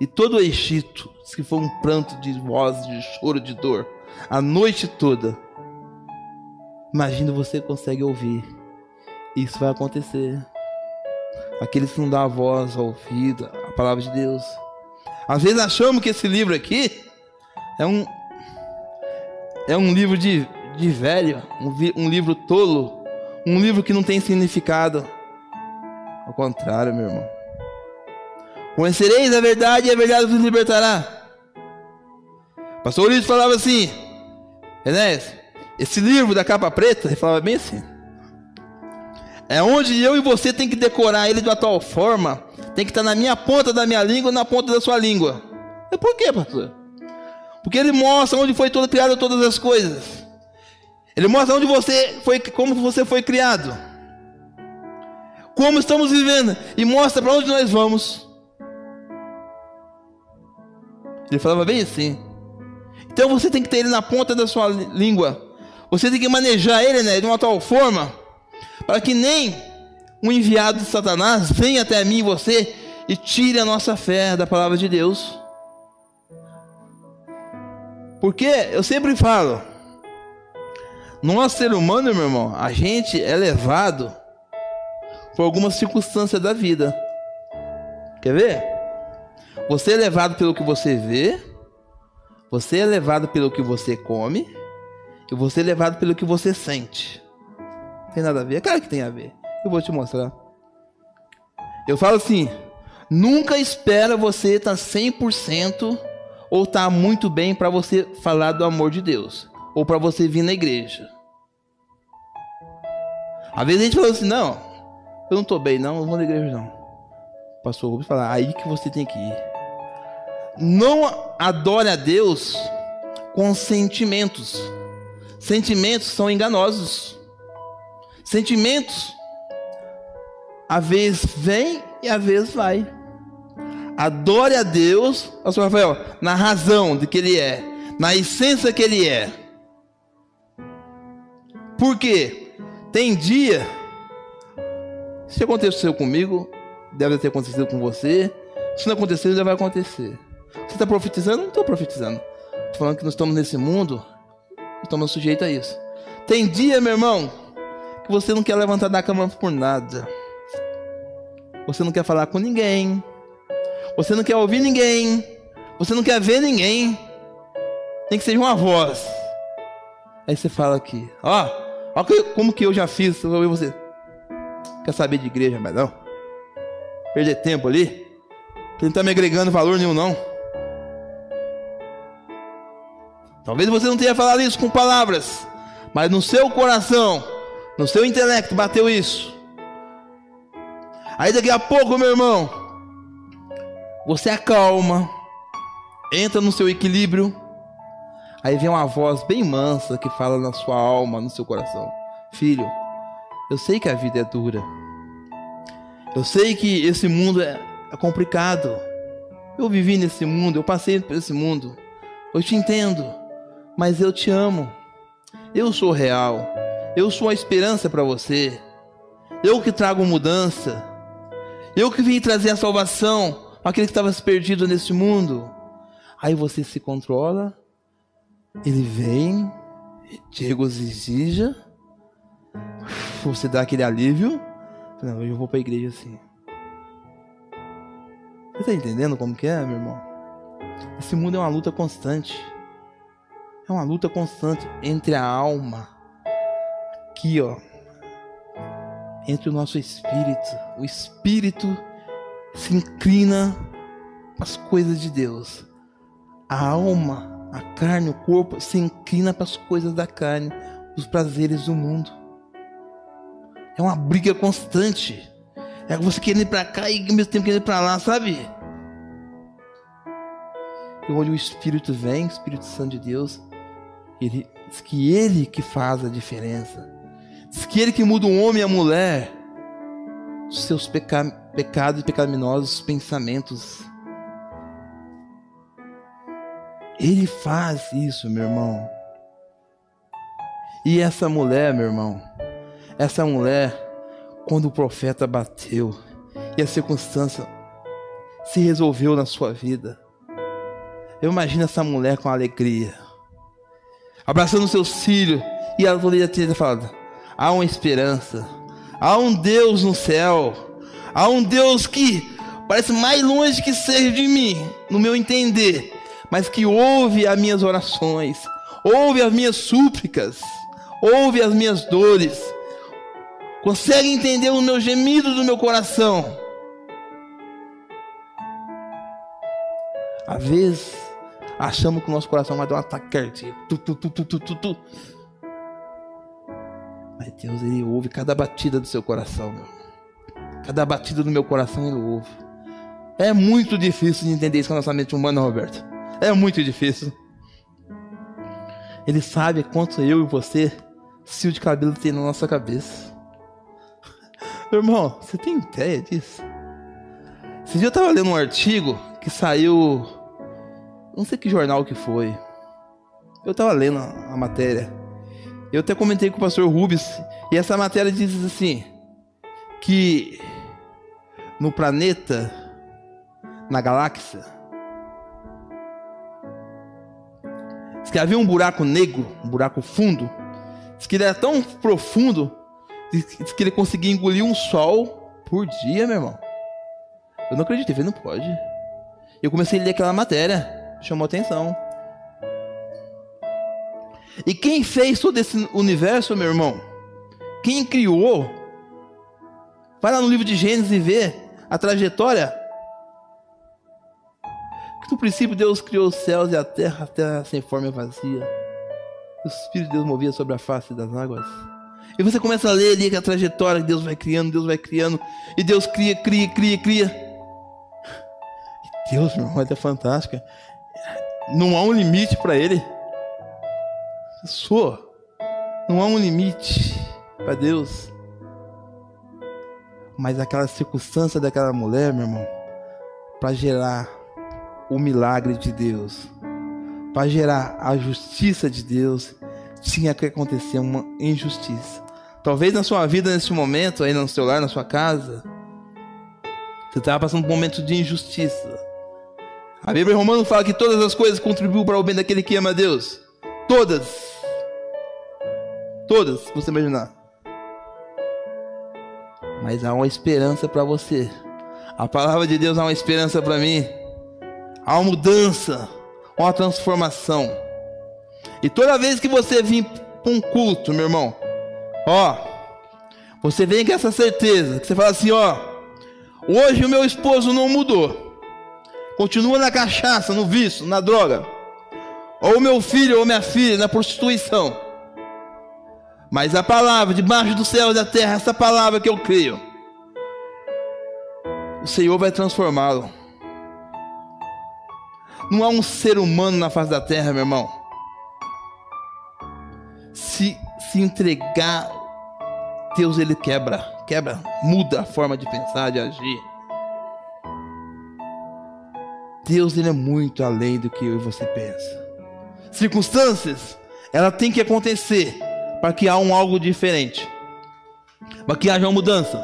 e todo o Egito, que foi um pranto de voz, de choro, de dor, a noite toda. Imagina você consegue ouvir. Isso vai acontecer. Aqueles que não dão a voz ao ouvido, a palavra de Deus. Às vezes achamos que esse livro aqui é um é um livro de, de velho, um, um livro tolo, um livro que não tem significado. Ao contrário, meu irmão. Conhecereis a verdade e a verdade vos libertará. Pastor Ulisses falava assim, Enéas, esse livro da capa preta, ele falava bem assim. É onde eu e você tem que decorar ele de uma tal forma, tem que estar na minha ponta da minha língua, na ponta da sua língua. E por quê, pastor? Porque ele mostra onde foi toda criada todas as coisas. Ele mostra onde você foi, como você foi criado. Como estamos vivendo e mostra para onde nós vamos. Ele falava bem assim. Então você tem que ter ele na ponta da sua língua você tem que manejar ele né, de uma tal forma para que nem um enviado de Satanás venha até mim e você e tire a nossa fé da palavra de Deus. Porque eu sempre falo, nós ser humano, meu irmão, a gente é levado por algumas circunstâncias da vida. Quer ver? Você é levado pelo que você vê, você é levado pelo que você come, e você é levado pelo que você sente. Não tem nada a ver? Claro que tem a ver. Eu vou te mostrar. Eu falo assim: nunca espera você estar tá 100% ou estar tá muito bem para você falar do amor de Deus ou para você vir na igreja. Às vezes a gente fala assim: não, eu não estou bem, não, não vou na igreja, não. Pastor Rubens fala: aí que você tem que ir. Não adore a Deus com sentimentos. Sentimentos são enganosos. Sentimentos, a vez vem e a vez vai. Adore a Deus, pastor Rafael, na razão de que Ele é, na essência que Ele é. Por quê? Tem dia, se aconteceu comigo, deve ter acontecido com você. Se não aconteceu, já vai acontecer. Você está profetizando? Não estou profetizando. Estou falando que nós estamos nesse mundo estamos sujeitos a isso. Tem dia, meu irmão, que você não quer levantar da cama por nada. Você não quer falar com ninguém. Você não quer ouvir ninguém. Você não quer ver ninguém. Tem que ser uma voz. Aí você fala aqui, ó, ó como que eu já fiz, eu você. Quer saber de igreja, mas não. Perder tempo ali. Que não está me agregando valor nenhum, não. Talvez você não tenha falado isso com palavras, mas no seu coração, no seu intelecto bateu isso. Aí daqui a pouco, meu irmão, você acalma, entra no seu equilíbrio. Aí vem uma voz bem mansa que fala na sua alma, no seu coração: Filho, eu sei que a vida é dura. Eu sei que esse mundo é complicado. Eu vivi nesse mundo, eu passei por esse mundo. Eu te entendo, mas eu te amo. Eu sou real. Eu sou a esperança para você. Eu que trago mudança. Eu que vim trazer a salvação para aquele que estava perdido nesse mundo. Aí você se controla, ele vem, te regozija, você dá aquele alívio. Não, eu vou para a igreja assim. Você está entendendo como que é, meu irmão? Esse mundo é uma luta constante. É uma luta constante entre a alma, aqui ó, entre o nosso espírito. O espírito se inclina para as coisas de Deus. A alma, a carne, o corpo se inclina para as coisas da carne, os prazeres do mundo. É uma briga constante. É você querendo ir para cá e ao mesmo tempo querendo ir para lá, sabe? E onde o Espírito vem, o Espírito Santo de Deus, ele diz que ele que faz a diferença. Diz que ele que muda o homem e a mulher os seus peca pecados pecaminosos pensamentos. Ele faz isso, meu irmão. E essa mulher, meu irmão, essa mulher, quando o profeta bateu e a circunstância se resolveu na sua vida, eu imagino essa mulher com alegria, abraçando seus filhos, e ela poderia ter falado: há uma esperança, há um Deus no céu, há um Deus que parece mais longe que seja de mim, no meu entender, mas que ouve as minhas orações, ouve as minhas súplicas, ouve as minhas dores, consegue entender o meu gemido do meu coração. Às vezes, achamos que o nosso coração vai dar um ataque. Tu, tu, tu, tu, tu, tu, tu. Mas Deus, Ele ouve cada batida do seu coração, meu. Cada batida do meu coração, Ele ouve. É muito difícil de entender isso com a nossa mente humana, Roberto. É muito difícil. Ele sabe quanto eu e você, fio de cabelo tem na nossa cabeça. Irmão, você tem ideia disso? Esse dia eu estava lendo um artigo que saiu não sei que jornal que foi. Eu tava lendo a, matéria. Eu até comentei com o pastor Rubens. E essa matéria diz assim: que no planeta, na galáxia, diz que havia um buraco negro, um buraco fundo. Diz que ele era tão profundo diz que ele conseguia engolir um sol por dia, meu irmão. Eu não acreditei, falei, não pode. Eu comecei a ler aquela matéria chamou atenção. E quem fez todo esse universo, meu irmão? Quem criou? Vai lá no livro de Gênesis e vê a trajetória. Que no princípio Deus criou os céus e a terra, a terra sem forma e vazia. O Espírito de Deus movia sobre a face das águas. E você começa a ler ali a trajetória que Deus vai criando, Deus vai criando, e Deus cria, cria, cria, cria. Deus, meu irmão, é fantástica. Não há um limite para ele. Sua. Não há um limite para Deus. Mas aquela circunstância daquela mulher, meu irmão, para gerar o milagre de Deus, para gerar a justiça de Deus, tinha que acontecer uma injustiça. Talvez na sua vida, nesse momento, aí no seu lar, na sua casa, você estava passando um momento de injustiça. A Bíblia Romano fala que todas as coisas contribuem para o bem daquele que ama a Deus. Todas. Todas, você imaginar. Mas há uma esperança para você. A palavra de Deus há uma esperança para mim. Há uma mudança, uma transformação. E toda vez que você vir para um culto, meu irmão, ó, você vem com essa certeza, que você fala assim, ó, hoje o meu esposo não mudou continua na cachaça, no vício, na droga. ou meu filho ou minha filha na prostituição. Mas a palavra debaixo do céu e da terra, essa palavra que eu creio, o Senhor vai transformá-lo. Não há um ser humano na face da terra, meu irmão. Se, se entregar, Deus ele quebra, quebra, muda a forma de pensar, de agir. Deus ele é muito além do que eu e você pensa. Circunstâncias, ela tem que acontecer para que haja um algo diferente, para que haja uma mudança.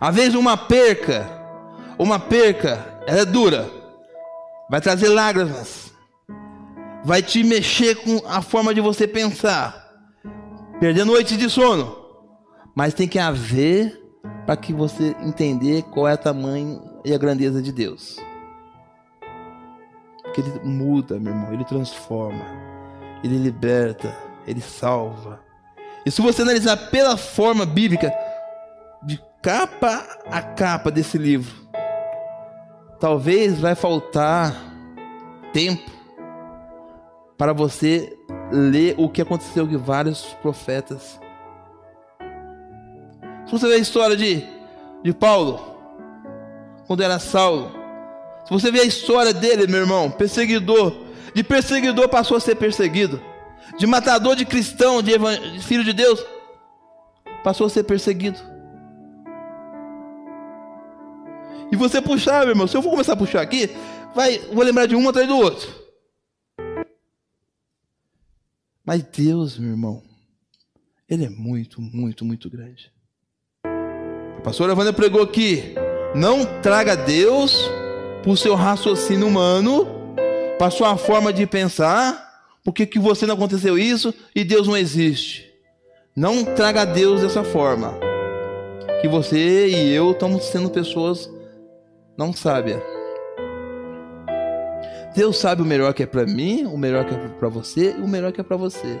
Às vezes uma perca, uma perca, ela é dura, vai trazer lágrimas, vai te mexer com a forma de você pensar, perder noites de sono, mas tem que haver para que você entender qual é o tamanho e a grandeza de Deus. Porque ele muda, meu irmão, ele transforma, ele liberta, ele salva. E se você analisar pela forma bíblica, capa a capa desse livro. Talvez vai faltar tempo para você ler o que aconteceu com vários profetas. Se você vê a história de, de Paulo, quando era Saulo, se você vê a história dele, meu irmão, perseguidor, de perseguidor passou a ser perseguido, de matador de cristão, de, de filho de Deus, passou a ser perseguido. E você puxar, meu irmão, se eu for começar a puxar aqui, vai, vou lembrar de um atrás do outro. Mas Deus, meu irmão, Ele é muito, muito, muito grande. A pastora Evânia pregou aqui: não traga Deus por seu raciocínio humano, para sua forma de pensar, porque que você não aconteceu isso e Deus não existe. Não traga Deus dessa forma. Que você e eu estamos sendo pessoas não sábia. Deus sabe o melhor que é para mim, o melhor que é para você e o melhor que é para você.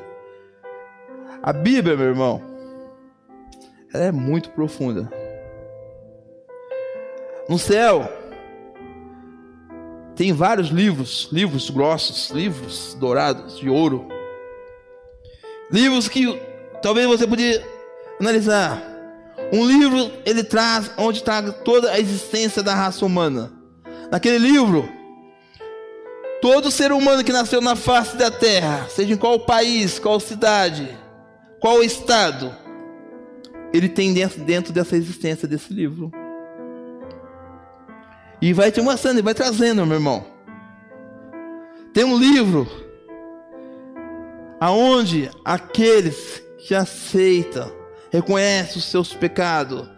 A Bíblia, meu irmão, ela é muito profunda. No céu tem vários livros, livros grossos, livros dourados de ouro. Livros que talvez você podia analisar. Um livro ele traz onde está toda a existência da raça humana. Naquele livro, todo ser humano que nasceu na face da terra, seja em qual país, qual cidade, qual estado, ele tem dentro, dentro dessa existência desse livro. E vai te mostrando, e vai trazendo, meu irmão. Tem um livro aonde aqueles que aceitam reconhece os seus pecados,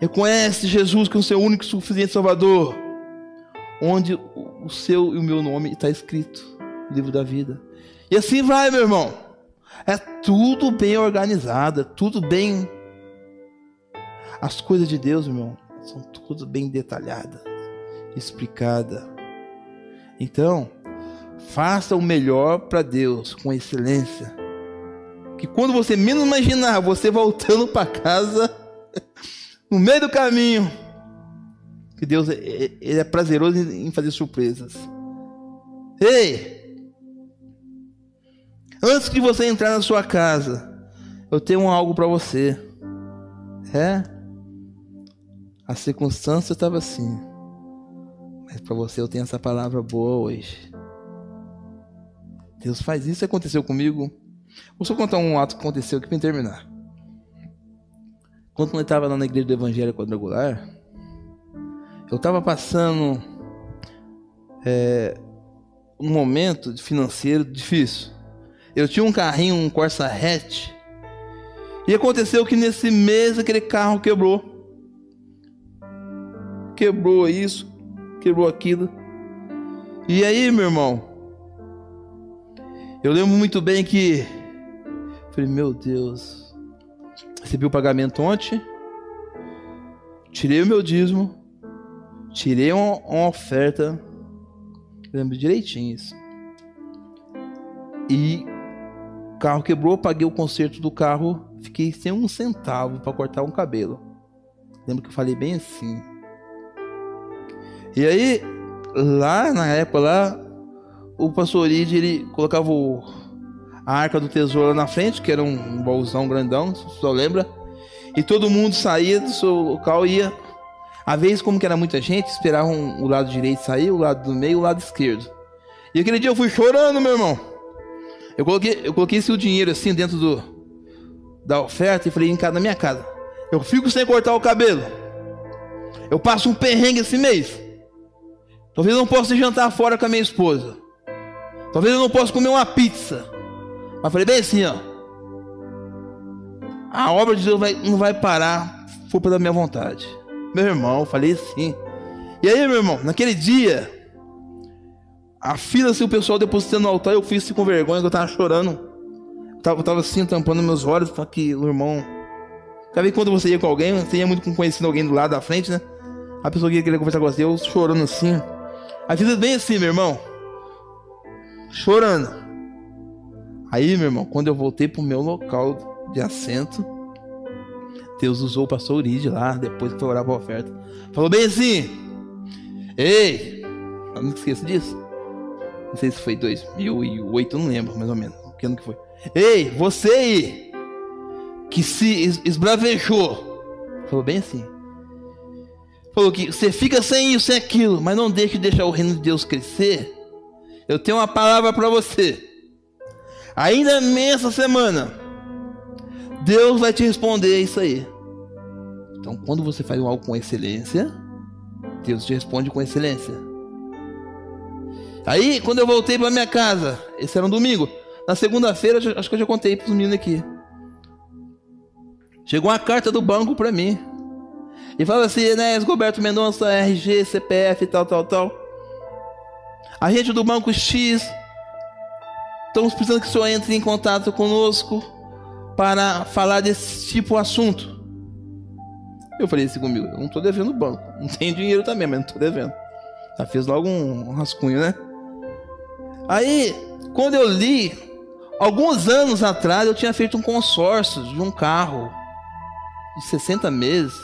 reconhece Jesus como seu único e suficiente Salvador, onde o seu e o meu nome está escrito no livro da vida. E assim vai, meu irmão. É tudo bem organizado, é tudo bem. As coisas de Deus, meu irmão, são tudo bem detalhadas, explicadas. Então, faça o melhor para Deus com excelência que quando você menos imaginar, você voltando para casa, no meio do caminho, que Deus ele é prazeroso em fazer surpresas. Ei! Antes de você entrar na sua casa, eu tenho algo para você. É? A circunstância estava assim. Mas para você eu tenho essa palavra boa hoje. Deus faz isso, aconteceu comigo. Vou só contar um ato que aconteceu aqui para terminar. Quando eu estava lá na igreja do Evangelho Quadrangular, eu estava passando é, um momento financeiro difícil. Eu tinha um carrinho, um Corsa hatch, e aconteceu que nesse mês aquele carro quebrou. Quebrou isso, quebrou aquilo. E aí, meu irmão, eu lembro muito bem que Falei, meu Deus. Recebi o pagamento ontem. Tirei o meu dízimo. Tirei uma, uma oferta. Lembro direitinho isso. E o carro quebrou, paguei o conserto do carro, fiquei sem um centavo para cortar um cabelo. Lembro que eu falei bem assim. E aí, lá na época lá, o pastor Ide, ele colocava o, a arca do tesouro lá na frente, que era um, baúzão grandão, você lembra. E todo mundo saía do seu local e ia. Às vezes, como que era muita gente, esperavam o lado direito sair, o lado do meio, o lado esquerdo. E aquele dia eu fui chorando, meu irmão. Eu coloquei, eu coloquei esse dinheiro assim dentro do, da oferta e falei, em casa, na minha casa. Eu fico sem cortar o cabelo. Eu passo um perrengue esse mês. Talvez eu não possa jantar fora com a minha esposa. Talvez eu não possa comer uma pizza. Mas falei bem assim, ó. A obra de Deus vai, não vai parar, for pela minha vontade. Meu irmão, falei assim. E aí, meu irmão, naquele dia, a fila, assim, o pessoal depositando no altar, eu fiz assim, com vergonha, que eu tava chorando. Eu tava, eu tava assim, tampando meus olhos, para que o irmão. Sabe quando você ia com alguém, você ia muito conhecendo alguém do lado da frente, né? A pessoa que queria conversar com você, eu chorando assim. A vida bem assim, meu irmão. Chorando. Aí, meu irmão, quando eu voltei pro meu local de assento, Deus usou o pastor Uride lá, depois que foi orar pra oferta. Falou bem assim: Ei, eu não esqueço disso. Não sei se foi 2008, não lembro mais ou menos. Que ano que foi? Ei, você aí, que se esbravejou. Falou bem assim. Falou que você fica sem isso, sem aquilo, mas não deixe de deixar o reino de Deus crescer. Eu tenho uma palavra para você. Ainda nessa semana, Deus vai te responder isso aí. Então, quando você faz algo com excelência, Deus te responde com excelência. Aí, quando eu voltei para minha casa, esse era um domingo. Na segunda-feira, acho que eu já contei para os meninos aqui. Chegou uma carta do banco para mim. E fala assim, Enéas Roberto Mendonça, RG, CPF, tal, tal, tal. A gente do banco X, estamos precisando que o senhor entre em contato conosco para falar desse tipo de assunto. Eu falei assim comigo, eu não estou devendo o banco. Não tenho dinheiro também, mas não estou devendo. Já fez logo um rascunho, né? Aí, quando eu li, alguns anos atrás eu tinha feito um consórcio de um carro de 60 meses.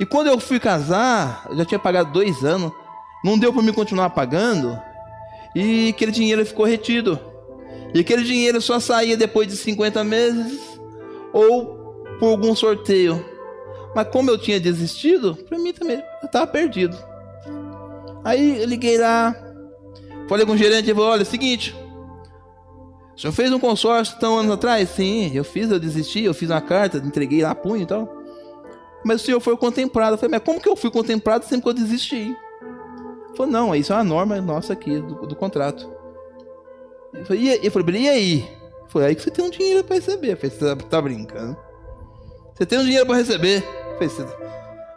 E quando eu fui casar, eu já tinha pagado dois anos, não deu para me continuar pagando, e aquele dinheiro ficou retido. E aquele dinheiro só saía depois de 50 meses ou por algum sorteio. Mas como eu tinha desistido, para mim também eu estava perdido. Aí eu liguei lá, Falei com o gerente e falou: olha, é o seguinte. O senhor fez um consórcio tão anos atrás? Sim, eu fiz, eu desisti, eu fiz uma carta, entreguei lá, punho e tal. Mas o senhor foi contemplado. Eu falei, mas como que eu fui contemplado sempre que eu desisti? Ele falou, não, isso é uma norma nossa aqui do, do contrato. Eu falei, e, eu falei, e aí? Foi aí que você tem um dinheiro para receber. Eu falei, você tá, tá, brincando? Você tem um dinheiro para receber? Eu falei, você... eu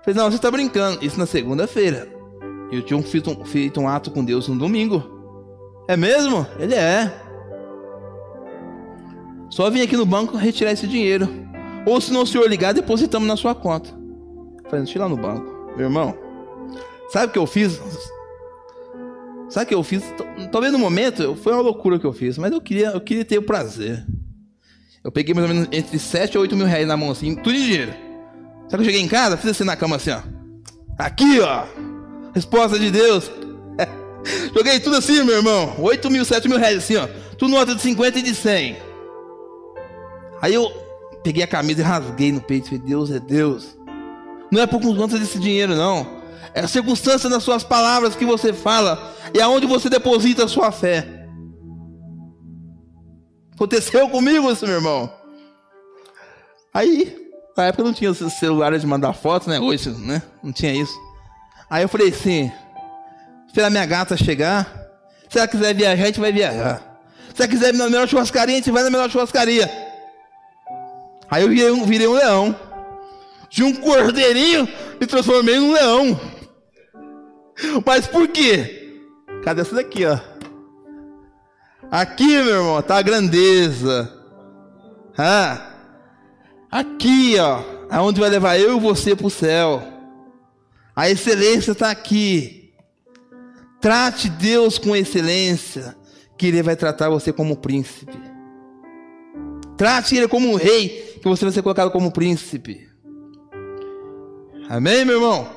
falei, não, você tá brincando. Isso na segunda-feira. Eu tinha feito um, feito um ato com Deus no domingo. É mesmo? Ele é. Só vim aqui no banco retirar esse dinheiro. Ou se não o senhor ligar, depositamos na sua conta. Falei, deixa lá no banco. Meu irmão, sabe o que eu fiz? Sabe o que eu fiz? Talvez no momento foi uma loucura que eu fiz, mas eu queria, eu queria ter o prazer. Eu peguei mais ou menos entre 7 e 8 mil reais na mão assim, tudo de dinheiro. Sabe que eu cheguei em casa? Fiz assim na cama assim, ó. Aqui, ó. Resposta de Deus. Joguei tudo assim, meu irmão. 8 mil, 7 mil reais, assim, ó. Tudo nota de 50 e de 100. Aí eu peguei a camisa e rasguei no peito. Falei, Deus é Deus. Não é por conta desse dinheiro, não. É a circunstância das suas palavras que você fala. E aonde você deposita a sua fé. Aconteceu comigo isso, meu irmão. Aí, na época não tinha celulares de mandar foto, né? Hoje, né? Não tinha isso. Aí eu falei assim, esperar minha gata chegar. Se ela quiser viajar, a gente vai viajar. Se ela quiser ir na melhor churrascaria, a gente vai na melhor churrascaria. Aí eu virei um, virei um leão. De um cordeirinho me transformei num leão. Mas por quê? Cadê essa daqui, ó? Aqui, meu irmão, tá a grandeza. Ah, aqui, ó, aonde vai levar eu e você para o céu. A excelência está aqui. Trate Deus com excelência, que Ele vai tratar você como príncipe. Trate Ele como um rei, que você vai ser colocado como príncipe. Amém, meu irmão?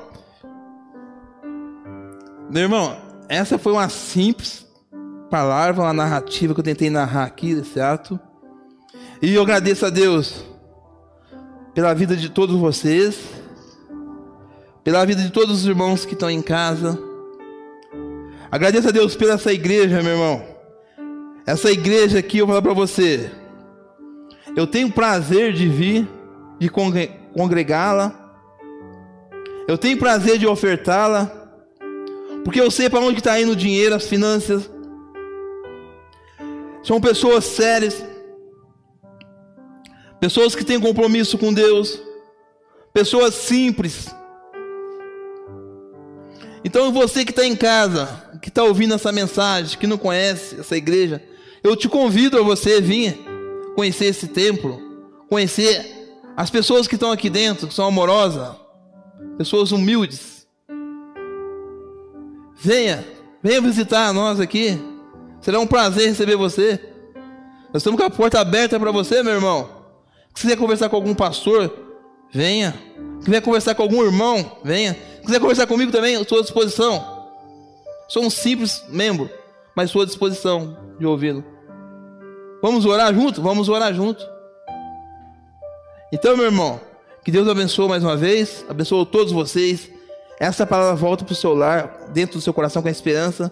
Meu irmão, essa foi uma simples, palavra, uma narrativa que eu tentei narrar aqui desse ato. E eu agradeço a Deus pela vida de todos vocês, pela vida de todos os irmãos que estão em casa. Agradeço a Deus pela essa igreja, meu irmão. Essa igreja aqui, eu vou falar para você. Eu tenho prazer de vir, de congregá-la. Eu tenho prazer de ofertá-la. Porque eu sei para onde está indo o dinheiro, as finanças. São pessoas sérias. Pessoas que têm compromisso com Deus. Pessoas simples. Então você que está em casa, que está ouvindo essa mensagem, que não conhece essa igreja, eu te convido a você vir conhecer esse templo, conhecer as pessoas que estão aqui dentro, que são amorosas, pessoas humildes. Venha, venha visitar nós aqui. Será um prazer receber você. Nós estamos com a porta aberta para você, meu irmão. Se quiser conversar com algum pastor, venha. Se quiser conversar com algum irmão, venha. Se quiser conversar comigo também, estou à disposição. Sou um simples membro, mas estou à disposição de ouvi-lo. Vamos orar junto? Vamos orar junto. Então, meu irmão, que Deus abençoe mais uma vez, abençoe todos vocês. Essa palavra volta para o seu lar, dentro do seu coração com a esperança